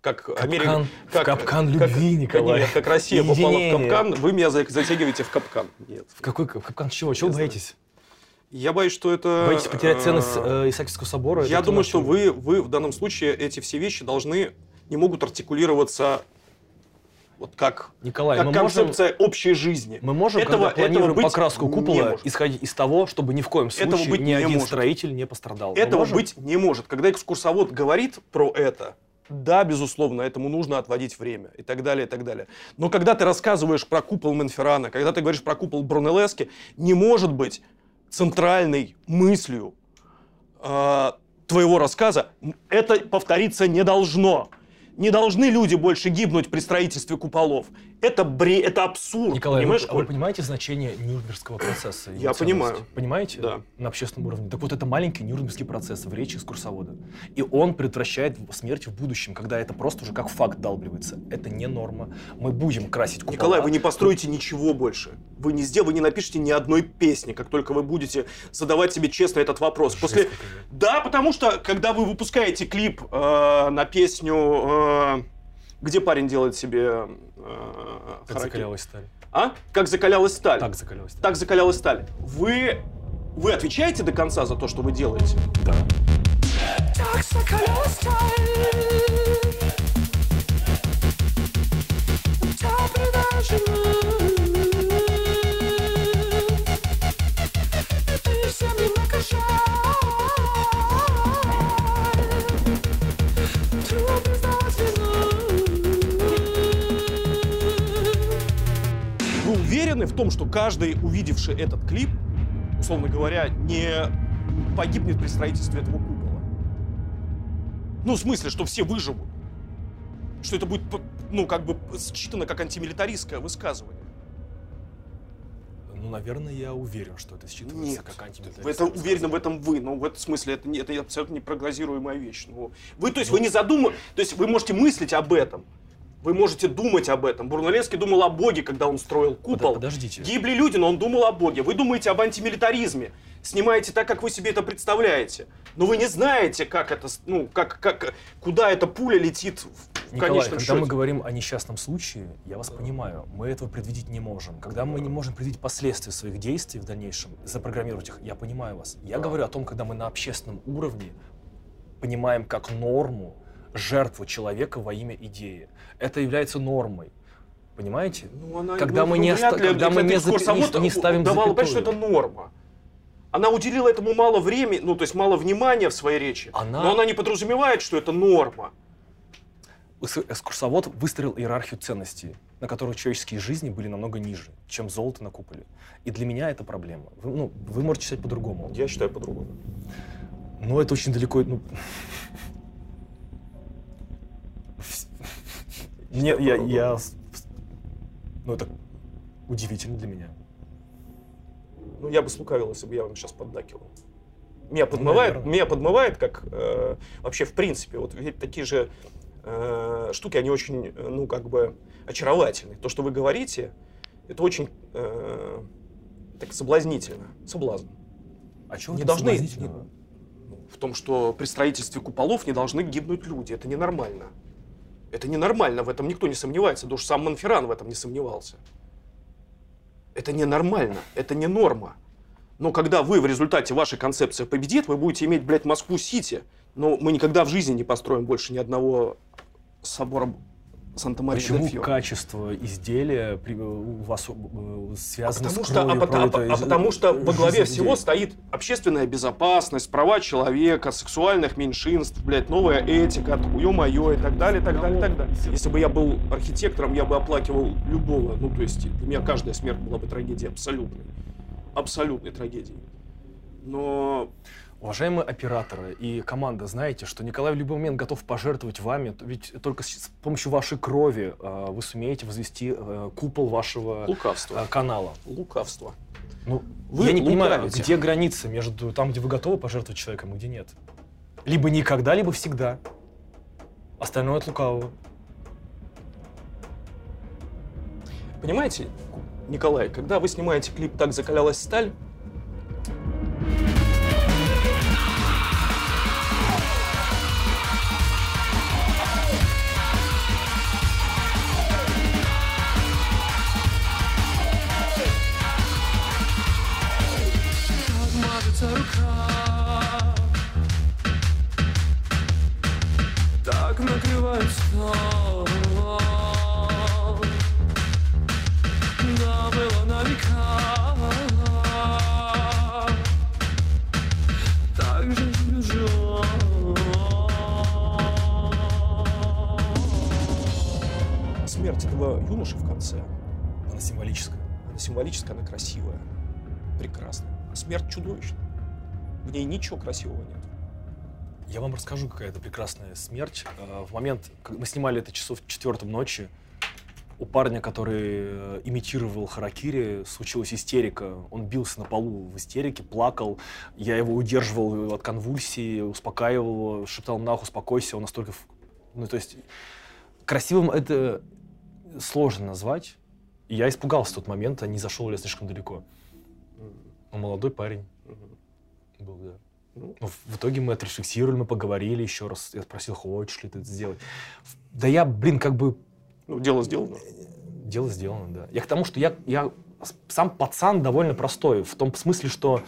Как Капкан- Америка, в капкан любви, как, Николай. Нет, как Россия попала в Единение. капкан, вы меня за- затягиваете в капкан. Нет. В какой в капкан чего? Чего знаю. боитесь? Я боюсь, что это. Боитесь потерять ценность э, э, Исаакиевского собора? Я думаю, то, что вы, вы в данном случае эти все вещи должны не могут артикулироваться вот как, Николай, как мы можем, концепция общей жизни. мы можем, Этого- когда планируем этого покраску купола, исходить из того, чтобы ни в коем Этого случае быть ни не один может. строитель не пострадал. Этого можем? быть не может. Когда экскурсовод говорит про это, да, безусловно, этому нужно отводить время и так далее, и так далее. Но когда ты рассказываешь про купол Монферрана, когда ты говоришь про купол Брунеллески, не может быть центральной мыслью э, твоего рассказа это повториться не должно. Не должны люди больше гибнуть при строительстве куполов. Это бре, это абсурд. Николай, понимаешь, вы, а вы понимаете значение Нюрнбергского процесса? Я понимаю. Понимаете? Да. На общественном уровне. Так вот, это маленький Нюрнбергский процесс в речи экскурсовода. И он предотвращает смерть в будущем, когда это просто уже как факт долбливается. Это не норма. Мы будем красить купола. Николай, вы не построите ничего больше. Вы не сделаете, вы не напишите ни одной песни, как только вы будете задавать себе честно этот вопрос. После... Жесть какая. Да, потому что, когда вы выпускаете клип э, на песню, э, где парень делает себе э, Как закалялась сталь. А? Как закалялась сталь. Так закалялась сталь. Так закалялась сталь. Вы, вы отвечаете до конца за то, что вы делаете? Да. Так закалялась сталь. Так Уверены в том, что каждый, увидевший этот клип, условно говоря, не погибнет при строительстве этого купола? Ну, в смысле, что все выживут. Что это будет, ну, как бы считано как антимилитаристское высказывание. Ну, наверное, я уверен, что это считывается Нет, как антимилитаристское это уверены в этом вы, но в этом смысле это, это абсолютно непрогнозируемая вещь. Ну, вы, то есть, вы не задумываете, то есть вы можете мыслить об этом, Вы можете думать об этом. Бурналевский думал о Боге, когда он строил купол. Подождите. Гибли люди, но он думал о Боге. Вы думаете об антимилитаризме. Снимаете так, как вы себе это представляете. Но вы не знаете, как это, ну, как, как, куда эта пуля летит в, в Николай, конечном когда счете. мы говорим о несчастном случае, я вас понимаю, мы этого предвидеть не можем. Когда мы не можем предвидеть последствия своих действий в дальнейшем, запрограммировать их, я понимаю вас. Я говорю о том, когда мы на общественном уровне понимаем как норму жертву человека во имя идеи. Это является нормой. Понимаете? Ну, она, Когда ну, мы ну, не ли когда мы не запи- не- не ставим давала понять, что запятую. это норма. Она уделила этому мало времени, ну, то есть мало внимания в своей речи. Она- Но она не подразумевает, что это норма. Экскурсовод выстроил иерархию ценностей, на которых человеческие жизни были намного ниже, чем золото на куполе. И для меня это проблема. Вы, ну, вы можете считать по-другому. Я считаю по-другому. Но это очень далеко. Ну... Нет, я, я... Ну, это удивительно для меня. Ну, я бы слукавил, если бы я вам сейчас поддакивал. Меня подмывает, наверное. меня подмывает, как э, вообще в принципе, вот ведь такие же э, штуки, они очень, э, ну, как бы очаровательны. То, что вы говорите, это очень э, так соблазнительно. Соблазн. А чего Не должны- соблазнительного? В том, что при строительстве куполов не должны гибнуть люди. Это ненормально. Это ненормально, в этом никто не сомневается. Даже сам Монферран в этом не сомневался. Это ненормально, это не норма. Но когда вы в результате вашей концепции победит, вы будете иметь, блядь, Москву-Сити. Но мы никогда в жизни не построим больше ни одного собора Санта-Мария Почему дель Фьоре. качество изделия при- у вас э, связано Потому с что, а, кровью, пота- а по- а из- потому что во главе всего стоит общественная безопасность, права человека, сексуальных меньшинств, блядь, новая этика, ё-моё, и так далее, и так далее, и так далее. Если бы я был архитектором, я бы оплакивал любого. Ну, то есть для меня каждая смерть была бы трагедией абсолютной. Абсолютной трагедией. Но Уважаемые операторы и команда, знаете, что Николай в любой момент готов пожертвовать вами, ведь только с помощью вашей крови э, вы сумеете возвести э, купол вашего лукавство. э, канала. Лукавство. Ну, Вы я не понимаю, лукавите. где граница между там, где вы готовы пожертвовать человеком, и где нет. Либо никогда, либо всегда. Остальное от лукавого. Понимаете, Николай, когда вы снимаете клип «Так закалялась сталь», смерть чудовищна. В ней ничего красивого нет. Я вам расскажу, какая это прекрасная смерть. Э, В момент, как мы снимали это часов в четвертом ночи, у парня, который э, имитировал харакири, случилась истерика. Он бился на полу в истерике, плакал. Я его удерживал от конвульсии, успокаивал его, шептал нахуй, успокойся. Он настолько... Ну, то есть, красивым это сложно назвать. Я испугался в тот момент, а не зашел ли я слишком далеко. Он молодой парень был, да. Ну. Ну, в итоге мы отрефлексировали, мы поговорили еще раз. Я спросил, хочешь ли ты это сделать. Да я, блин, как бы Ну, дело сделано. дело сделано, да. Я к тому, что я, я сам пацан довольно простой, в том смысле, что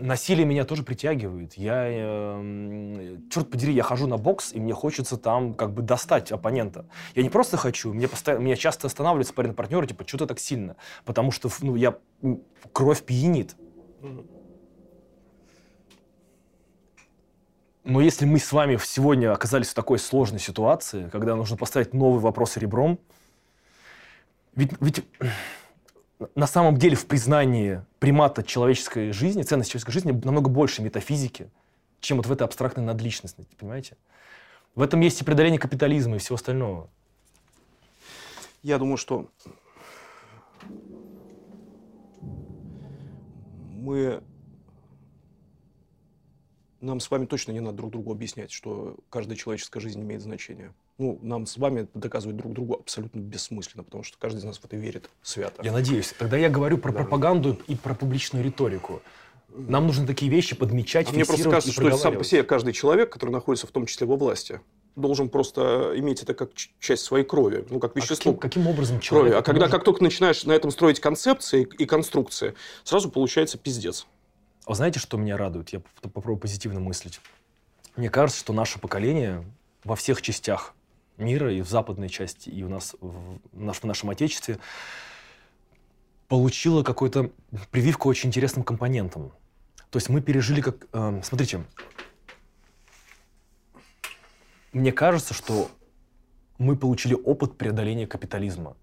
насилие меня тоже притягивает. Я, эм, черт подери, я хожу на бокс, и мне хочется там как бы достать оппонента. Я не просто хочу, мне постоянно, меня часто останавливаются парень партнеры, типа, что ты так сильно? Потому что, ну, я, кровь пьянит. Но если мы с вами сегодня оказались в такой сложной ситуации, когда нужно поставить новый вопрос ребром, ведь, ведь на самом деле в признании примата человеческой жизни, ценности человеческой жизни намного больше метафизики, чем вот в этой абстрактной надличности, понимаете? В этом есть и преодоление капитализма и всего остального. Я думаю, что мы Нам с вами точно не надо друг другу объяснять, что каждая человеческая жизнь имеет значение. Ну, нам с вами доказывать друг другу абсолютно бессмысленно, потому что каждый из нас в это верит свято. Я надеюсь. Тогда я говорю про Да. пропаганду и про публичную риторику. Нам нужно такие вещи подмечать, А мне просто кажется, что сам по себе каждый человек, который находится в том числе во власти, должен просто иметь это как часть своей крови, ну, как А вещество каким, каким образом крови. человек А когда может- как только начинаешь на этом строить концепции и конструкции, сразу получается пиздец. А знаете, что меня радует? Я поп- попробую позитивно мыслить. Мне кажется, что наше поколение во всех частях мира, и в западной части, и у нас в, наш- в нашем Отечестве, получило какую-то прививку очень интересным компонентам. То есть мы пережили как... эм, смотрите, мне кажется, что мы получили опыт преодоления капитализма.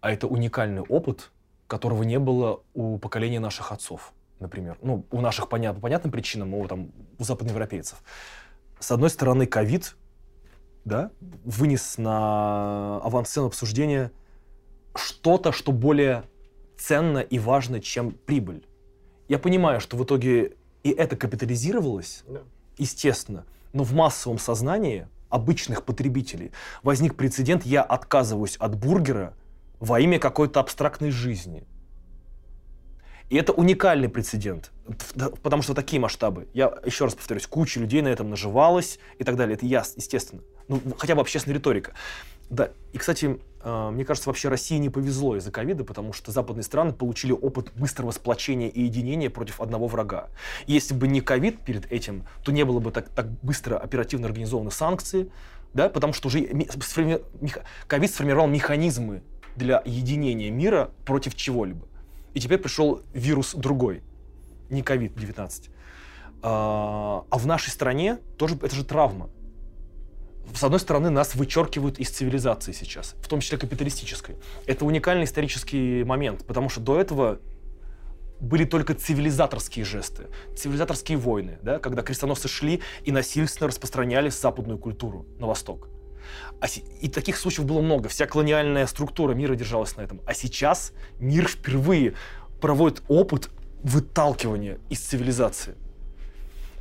А это уникальный опыт, которого не было у поколения наших отцов, например. Ну, у наших понят, по понятным причинам, у, там, у западноевропейцев. С одной стороны, ковид да, вынес на авансцену обсуждения что-то, что более ценно и важно, чем прибыль. Я понимаю, что в итоге и это капитализировалось, естественно, но в массовом сознании обычных потребителей возник прецедент «я отказываюсь от бургера во имя какой-то абстрактной жизни». И это уникальный прецедент, да, потому что такие масштабы. Я еще раз повторюсь, куча людей на этом наживалась и так далее. Это ясно, естественно. Ну, хотя бы общественная риторика. Да, и, кстати, э, мне кажется, вообще России не повезло из-за ковида, потому что западные страны получили опыт быстрого сплочения и единения против одного врага. И если бы не ковид перед этим, то не было бы так, так быстро оперативно организованы санкции, да, потому что уже ковид сформировал механизмы для единения мира против чего-либо. И теперь пришел вирус другой, не ковид-19. А а в нашей стране тоже это же травма с одной стороны, нас вычеркивают из цивилизации сейчас, в том числе капиталистической. Это уникальный исторический момент, потому что до этого были только цивилизаторские жесты, цивилизаторские войны, да, когда крестоносцы шли и насильственно распространяли западную культуру на восток. А и таких случаев было много. Вся колониальная структура мира держалась на этом. А сейчас мир впервые проводит опыт выталкивания из цивилизации.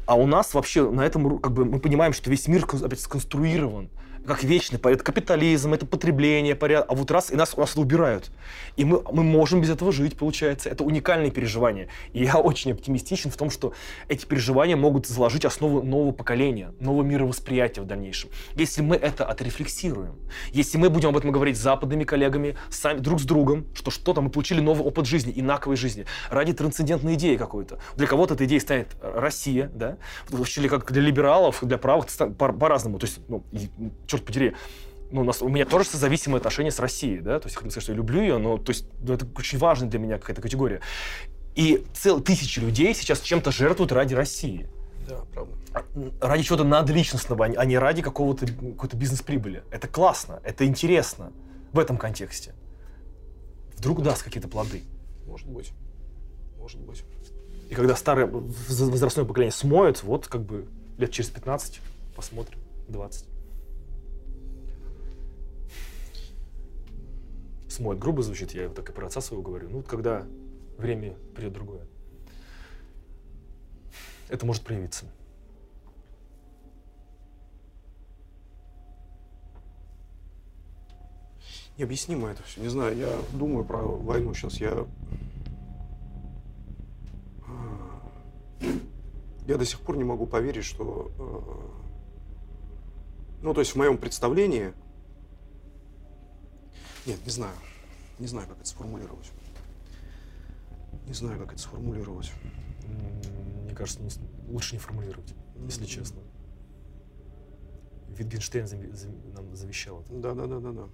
А у нас вообще на этом, как бы, мы понимаем, что весь мир опять сконструирован как вечный порядок. Капитализм, это потребление, порядок. А вот раз, и нас, нас это убирают. И мы, мы можем без этого жить, получается. Это уникальные переживания. И я очень оптимистичен в том, что эти переживания могут заложить основу нового поколения, нового мировосприятия в дальнейшем. Если мы это отрефлексируем, если мы будем об этом говорить с западными коллегами, сами друг с другом, что что-то мы получили новый опыт жизни, инаковой жизни, ради трансцендентной идеи какой-то. Для кого-то эта идея станет Россия, да, или как для либералов, для правых по-разному. То есть, ну, м, черт подери, ну, у, нас, у меня тоже зависимые отношения с Россией, да, то есть, я хочу сказать, что я люблю ее, но, то есть, ну, это очень важная для меня какая-то категория. И цел, тысячи людей сейчас чем-то жертвуют ради России. Да, правда. А, Ради чего-то надличностного, а не- а не ради какого-то какой-то бизнес-прибыли. Это классно, это интересно в этом контексте. Вдруг даст какие-то плоды. Может быть. Может быть. И когда старое воз- возрастное поколение смоет, вот как бы лет через 15 посмотрим, 20. Смоет грубо звучит, я вот так и про отца своего говорю. Ну, вот когда время придет другое. Это может проявиться. Необъяснимо это все. Не знаю, я думаю про войну сейчас. Я... Я до сих пор не могу поверить, что... э, Ну, то есть в моем представлении... Нет, не знаю. Не знаю, как это сформулировать. Не знаю, как это сформулировать. Мне кажется, лучше не формулировать, если честно. Витгенштейн нам завещал это. Да, да, да, да, да.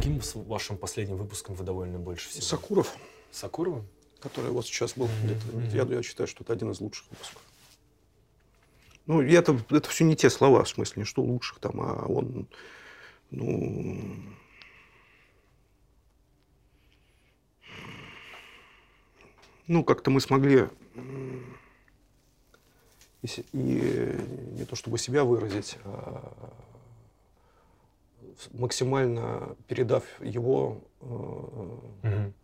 Каким вашим последним выпуском вы довольны больше всего? Сакуров, Сакуровым? который вот сейчас был где-то, мгм. я, я считаю, что это один из лучших выпусков. Ну, это, это все не те слова, в смысле, не что лучших там, а он, ну... Ну, как-то мы смогли и, и не то чтобы себя выразить, а максимально передав его э, Мгм.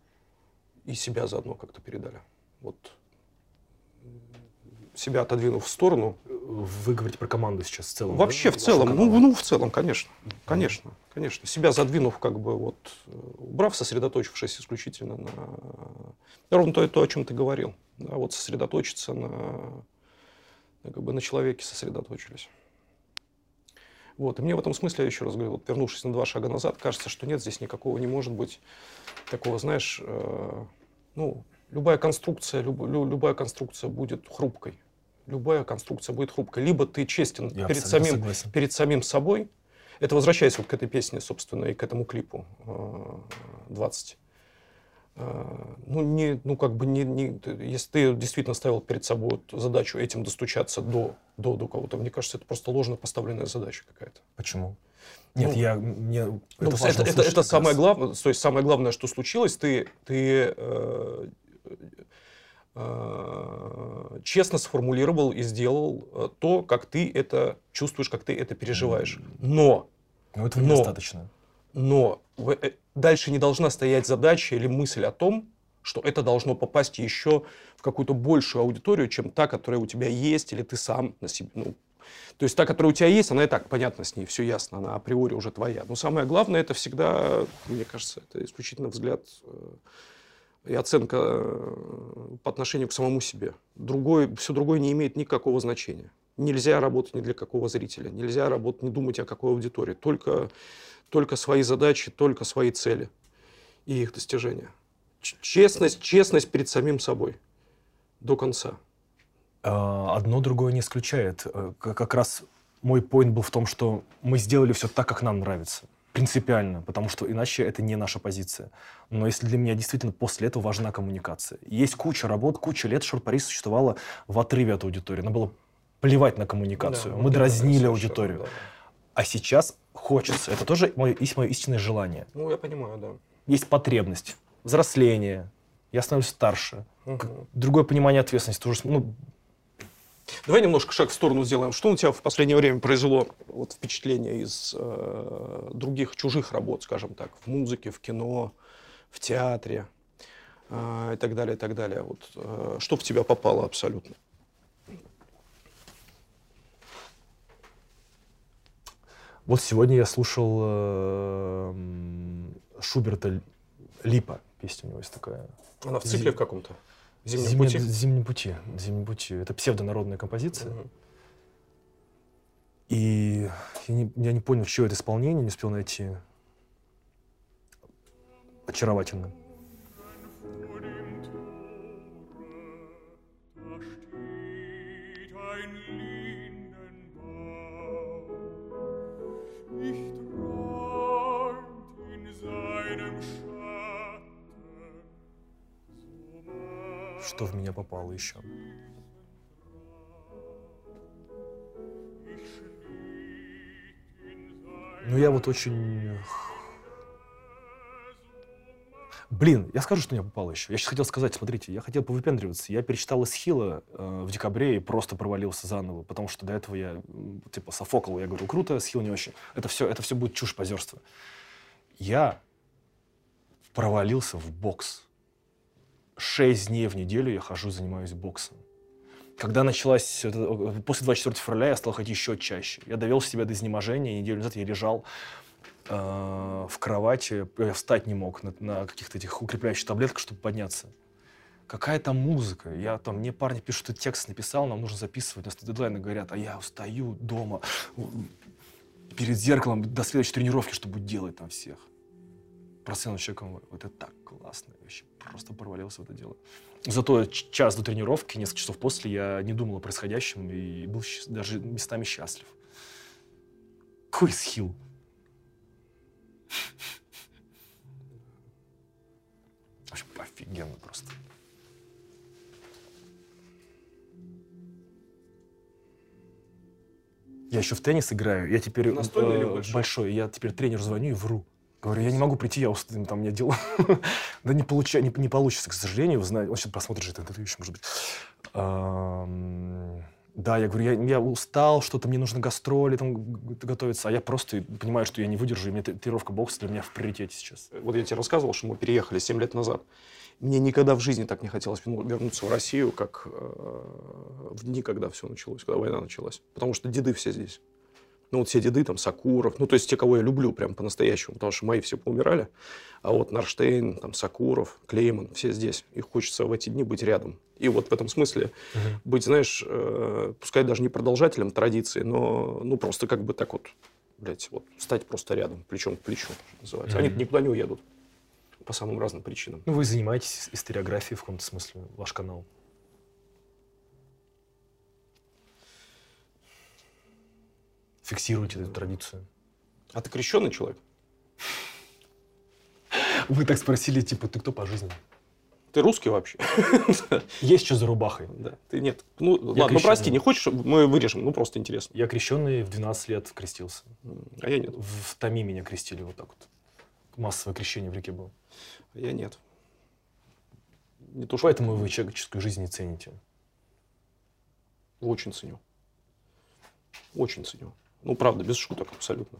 и себя заодно как-то передали. Вот себя отодвинув в сторону. Вы говорите про команду сейчас в целом. Вообще да, в целом, ну, ну в целом, конечно, конечно, конечно. Себя задвинув, как бы вот, убрав, сосредоточившись исключительно на ровно то, то, о чем ты говорил. Да, вот сосредоточиться на, как бы на человеке сосредоточились. Вот. И мне в этом смысле, я еще раз говорю, вот, вернувшись на два шага назад, кажется, что нет, здесь никакого не может быть такого, знаешь, э, ну, любая конструкция, люб- лю- любая конструкция будет хрупкой. Любая конструкция будет хрупкой. Либо ты честен Я перед самим, согласен. перед самим собой. Это возвращаясь вот к этой песне, собственно, и к этому клипу э, 20. Э, Ну, не, ну, как бы не, не- если ты действительно ставил перед собой задачу этим достучаться до, до, до кого-то, мне кажется, это просто ложно поставленная задача какая-то. Почему? Нет, Ну, я мне Ну, это это, это, это самое главное, то есть самое главное, что случилось, ты, ты э, э, честно сформулировал и сделал э, то, как ты это чувствуешь, как ты это переживаешь. Но, Но этого Но- недостаточно. но э, дальше не должна стоять задача или мысль о том, что это должно попасть еще в какую-то большую аудиторию, чем та, которая у тебя есть, или ты сам на себе. Ну, то есть та, которая у тебя есть, она и так, понятно, с ней все ясно, она априори уже твоя. Но самое главное, это всегда, мне кажется, это исключительно взгляд э, и оценка э, по отношению к самому себе. Другое, все другое не имеет никакого значения. Нельзя работать ни для какого зрителя, нельзя работать, не думать о какой аудитории. Только, только свои задачи, только свои цели и их достижения. Честность, честность перед самим собой до конца. А, Одно другое не исключает. Э, Как раз мой поинт был в том, что мы сделали все так, как нам нравится. Принципиально, потому что иначе это не наша позиция. Но если для меня действительно после этого важна коммуникация. Есть куча работ, куча лет Шорт-Пари существовала в отрыве от аудитории. Нам было плевать на коммуникацию. Да, мы дразнили аудиторию. да. А сейчас хочется. Это тоже мое, есть мое истинное желание. Ну, я понимаю, да. Есть потребность, взросление. Я становлюсь старше. Мгм. Другое понимание ответственности. Тоже, ну, Давай немножко шаг в сторону сделаем. Что у тебя в последнее время произвело вот, впечатление из э, других чужих работ, скажем так, в музыке, в кино, в театре э, и так далее, и так далее. Вот, э, что в тебя попало абсолютно? Вот сегодня я слушал э, Шуберта Липа. Песня у него есть такая. Она в цикле цикле в каком-то? Зимнем «Зимнем- пути? «Зимнем пути». «Зимнем пути». Это псевдонародная композиция. И я не, я не понял, чье это исполнение, не успел найти. Очаровательно. Что в меня попало еще? Ну, я вот очень... Блин, я скажу, что мне попало еще. Я сейчас хотел сказать, смотрите, я хотел повыпендриваться. Я перечитал Эсхила э, в декабре и просто провалился заново, потому что до этого я, типа, софокал. Я говорю, круто, Эсхил не очень. Это все, это все будет чушь позерство. Я провалился в бокс. Шесть дней в неделю я хожу, занимаюсь боксом. Когда началась... э, После 24 февраля я стал ходить еще чаще. Я довел себя до изнеможения. Неделю назад я лежал э, в кровати. Я встать не мог на, на каких-то этих укрепляющих таблетках, чтобы подняться. Какая там музыка? Я там, мне парни пишут, что текст написал, нам нужно записывать. У нас дедлайны говорят, а я устаю дома перед зеркалом до следующей тренировки, чтобы делать там всех. Процент человеком, вот это так классно. Я вообще просто провалился в это дело. Зато час до тренировки, несколько часов после, я не думал о происходящем и был даже местами счастлив. Какой схил. Офигенно просто. Я еще в теннис играю. Я теперь э, большой? большой. Я теперь тренеру звоню и вру. Говорю, я не могу прийти, я устал, там у меня дела. да не, получа, не, не получится, к сожалению. Вы знаете, он сейчас просмотрит же это еще, может быть. Да, я говорю, я, я устал, что-то мне нужно гастроли там готовиться, а я просто понимаю, что я не выдержу, и мне тренировка бокса для меня в приоритете сейчас. Вот я тебе рассказывал, что мы переехали 7 лет назад. Мне никогда в жизни так не хотелось верну- вернуться в Россию, как э, в дни, когда все началось, когда война началась. Потому что деды все здесь. Ну, вот все деды, там, Сакуров, ну, то есть те, кого я люблю прям по-настоящему, потому что мои все поумирали. А вот Нарштейн, там, Сакуров, Клейман, все здесь. И хочется в эти дни быть рядом. И вот в этом смысле быть, знаешь, э, пускай даже не продолжателем традиции, но, ну, просто как бы так вот, блядь, вот, стать просто рядом, плечом к плечу, что называется. Они Мгм. никуда не уедут по самым разным причинам. Ну, вы занимаетесь историографией в каком-то смысле, ваш канал. Фиксируете эту традицию. А ты крещенный человек? Вы так спросили, типа, ты кто по жизни? Ты русский вообще? Есть что за рубахой? Да. Ты нет. Ну, ладно, ну прости, не хочешь, мы вырежем, ну просто интересно. Я крещенный в 12 лет крестился. А я нет. В, в Томи меня крестили вот так вот. Массовое крещение в реке было. А я нет. Не то, что Поэтому вы человеческую жизнь не цените. очень ценю. Очень ценю. Ну, правда, без шуток абсолютно.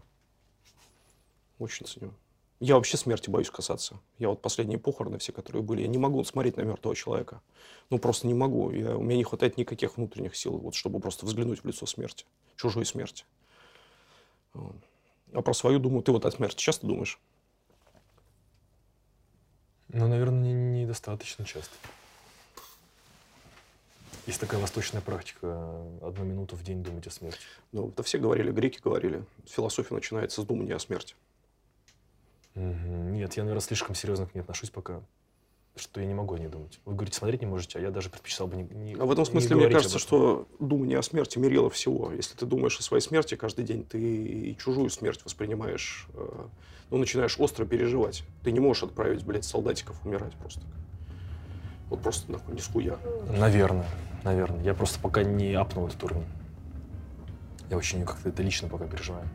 Очень ценю. Я вообще смерти боюсь касаться. Я вот последние похороны все, которые были, я не могу смотреть на мертвого человека. Ну, просто не могу. Я, у меня не хватает никаких внутренних сил, вот, чтобы просто взглянуть в лицо смерти. Чужой смерти. А про свою думаю, ты вот о смерти часто думаешь? Ну, наверное, не- недостаточно часто. Есть такая восточная практика. Одну минуту в день думать о смерти. Ну, это все говорили, греки говорили. Философия начинается с думания о смерти. Нет, я, наверное, слишком серьезно к ней отношусь пока, что я не могу о ней думать. Вы говорите, смотреть не можете, а я даже предпочитал бы не, не А в этом смысле, мне кажется, что думание о смерти мерило всего. Если ты думаешь о своей смерти каждый день, ты и чужую смерть воспринимаешь, э, ну, начинаешь остро переживать. Ты не можешь отправить, блядь, солдатиков умирать просто. Вот просто нахуй, не скуя. Наверное, наверное. Я просто пока не апнул этот уровень. Я очень как-то это лично пока переживаю.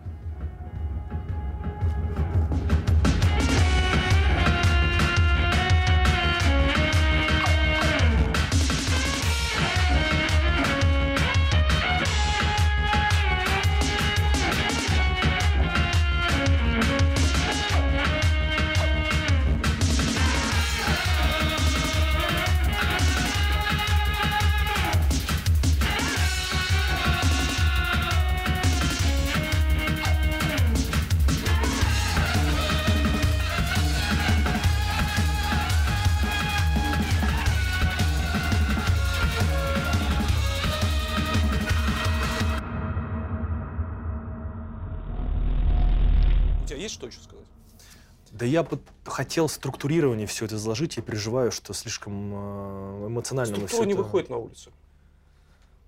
Я бы хотел структурирование все это заложить. Я переживаю, что слишком э, эмоционально Структура всё не это- выходит на улицу.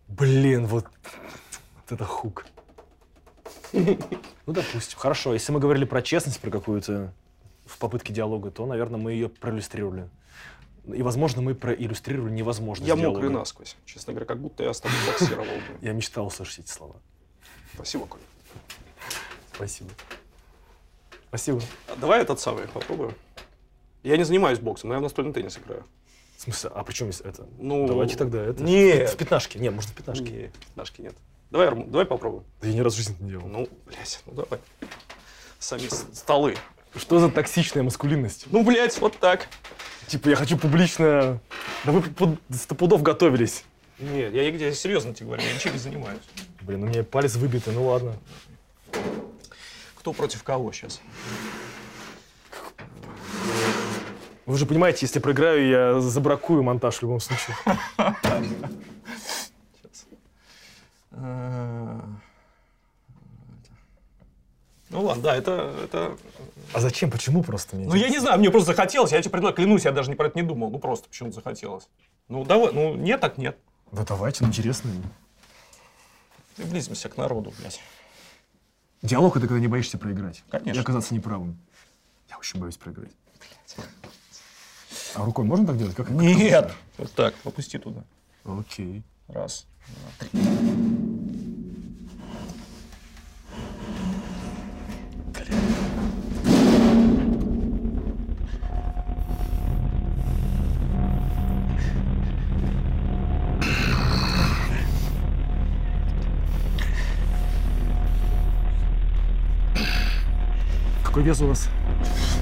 Блин, вот, вот это хук. Ну, допустим. Хорошо, если мы говорили про честность, про какую-то в попытке диалога, то, наверное, мы ее проиллюстрировали. И, возможно, мы проиллюстрировали невозможность Я диалога. мокрый насквозь. Честно говоря, как будто я с тобой боксировал. бы. Я мечтал услышать эти слова. Спасибо, Коля. Спасибо. Спасибо. А давай этот самый попробуем. Я не занимаюсь боксом, но я в настольный теннис играю. В смысле, а при чем здесь это? Ну, Давайте тогда это. Нет. В пятнашке. Не, может, в пятнашке. Нет, пятнашки нет. Давай, Армун, давай попробуем. Да я ни разу в жизни не делал. Ну, блядь, ну давай. Сами столы. Что за токсичная маскулинность? Ну, блядь, вот так. Типа, я хочу публично... Да вы под сто пудов готовились. Нет, я, я серьезно тебе говорю, я ничем не занимаюсь. Блин, у меня палец выбитый, ну ладно. Кто против кого сейчас? Вы же понимаете, если проиграю, я забракую монтаж в любом случае. Ну ладно, да, это, это... А зачем? Почему просто мне? Ну я не знаю, мне просто захотелось, я тебе предлагаю, клянусь, я даже не про это не думал, ну просто почему-то захотелось. Ну давай, ну нет, так нет. Да давайте, ну интересно. Приблизимся к народу, блядь. Диалог это когда не боишься проиграть. Конечно. И оказаться неправым. Я очень боюсь проиграть. А рукой можно так делать? Как? Нет! Вот так, опусти туда. Окей. Раз. Какой вес у вас?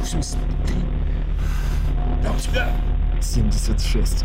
83. А у тебя? 76.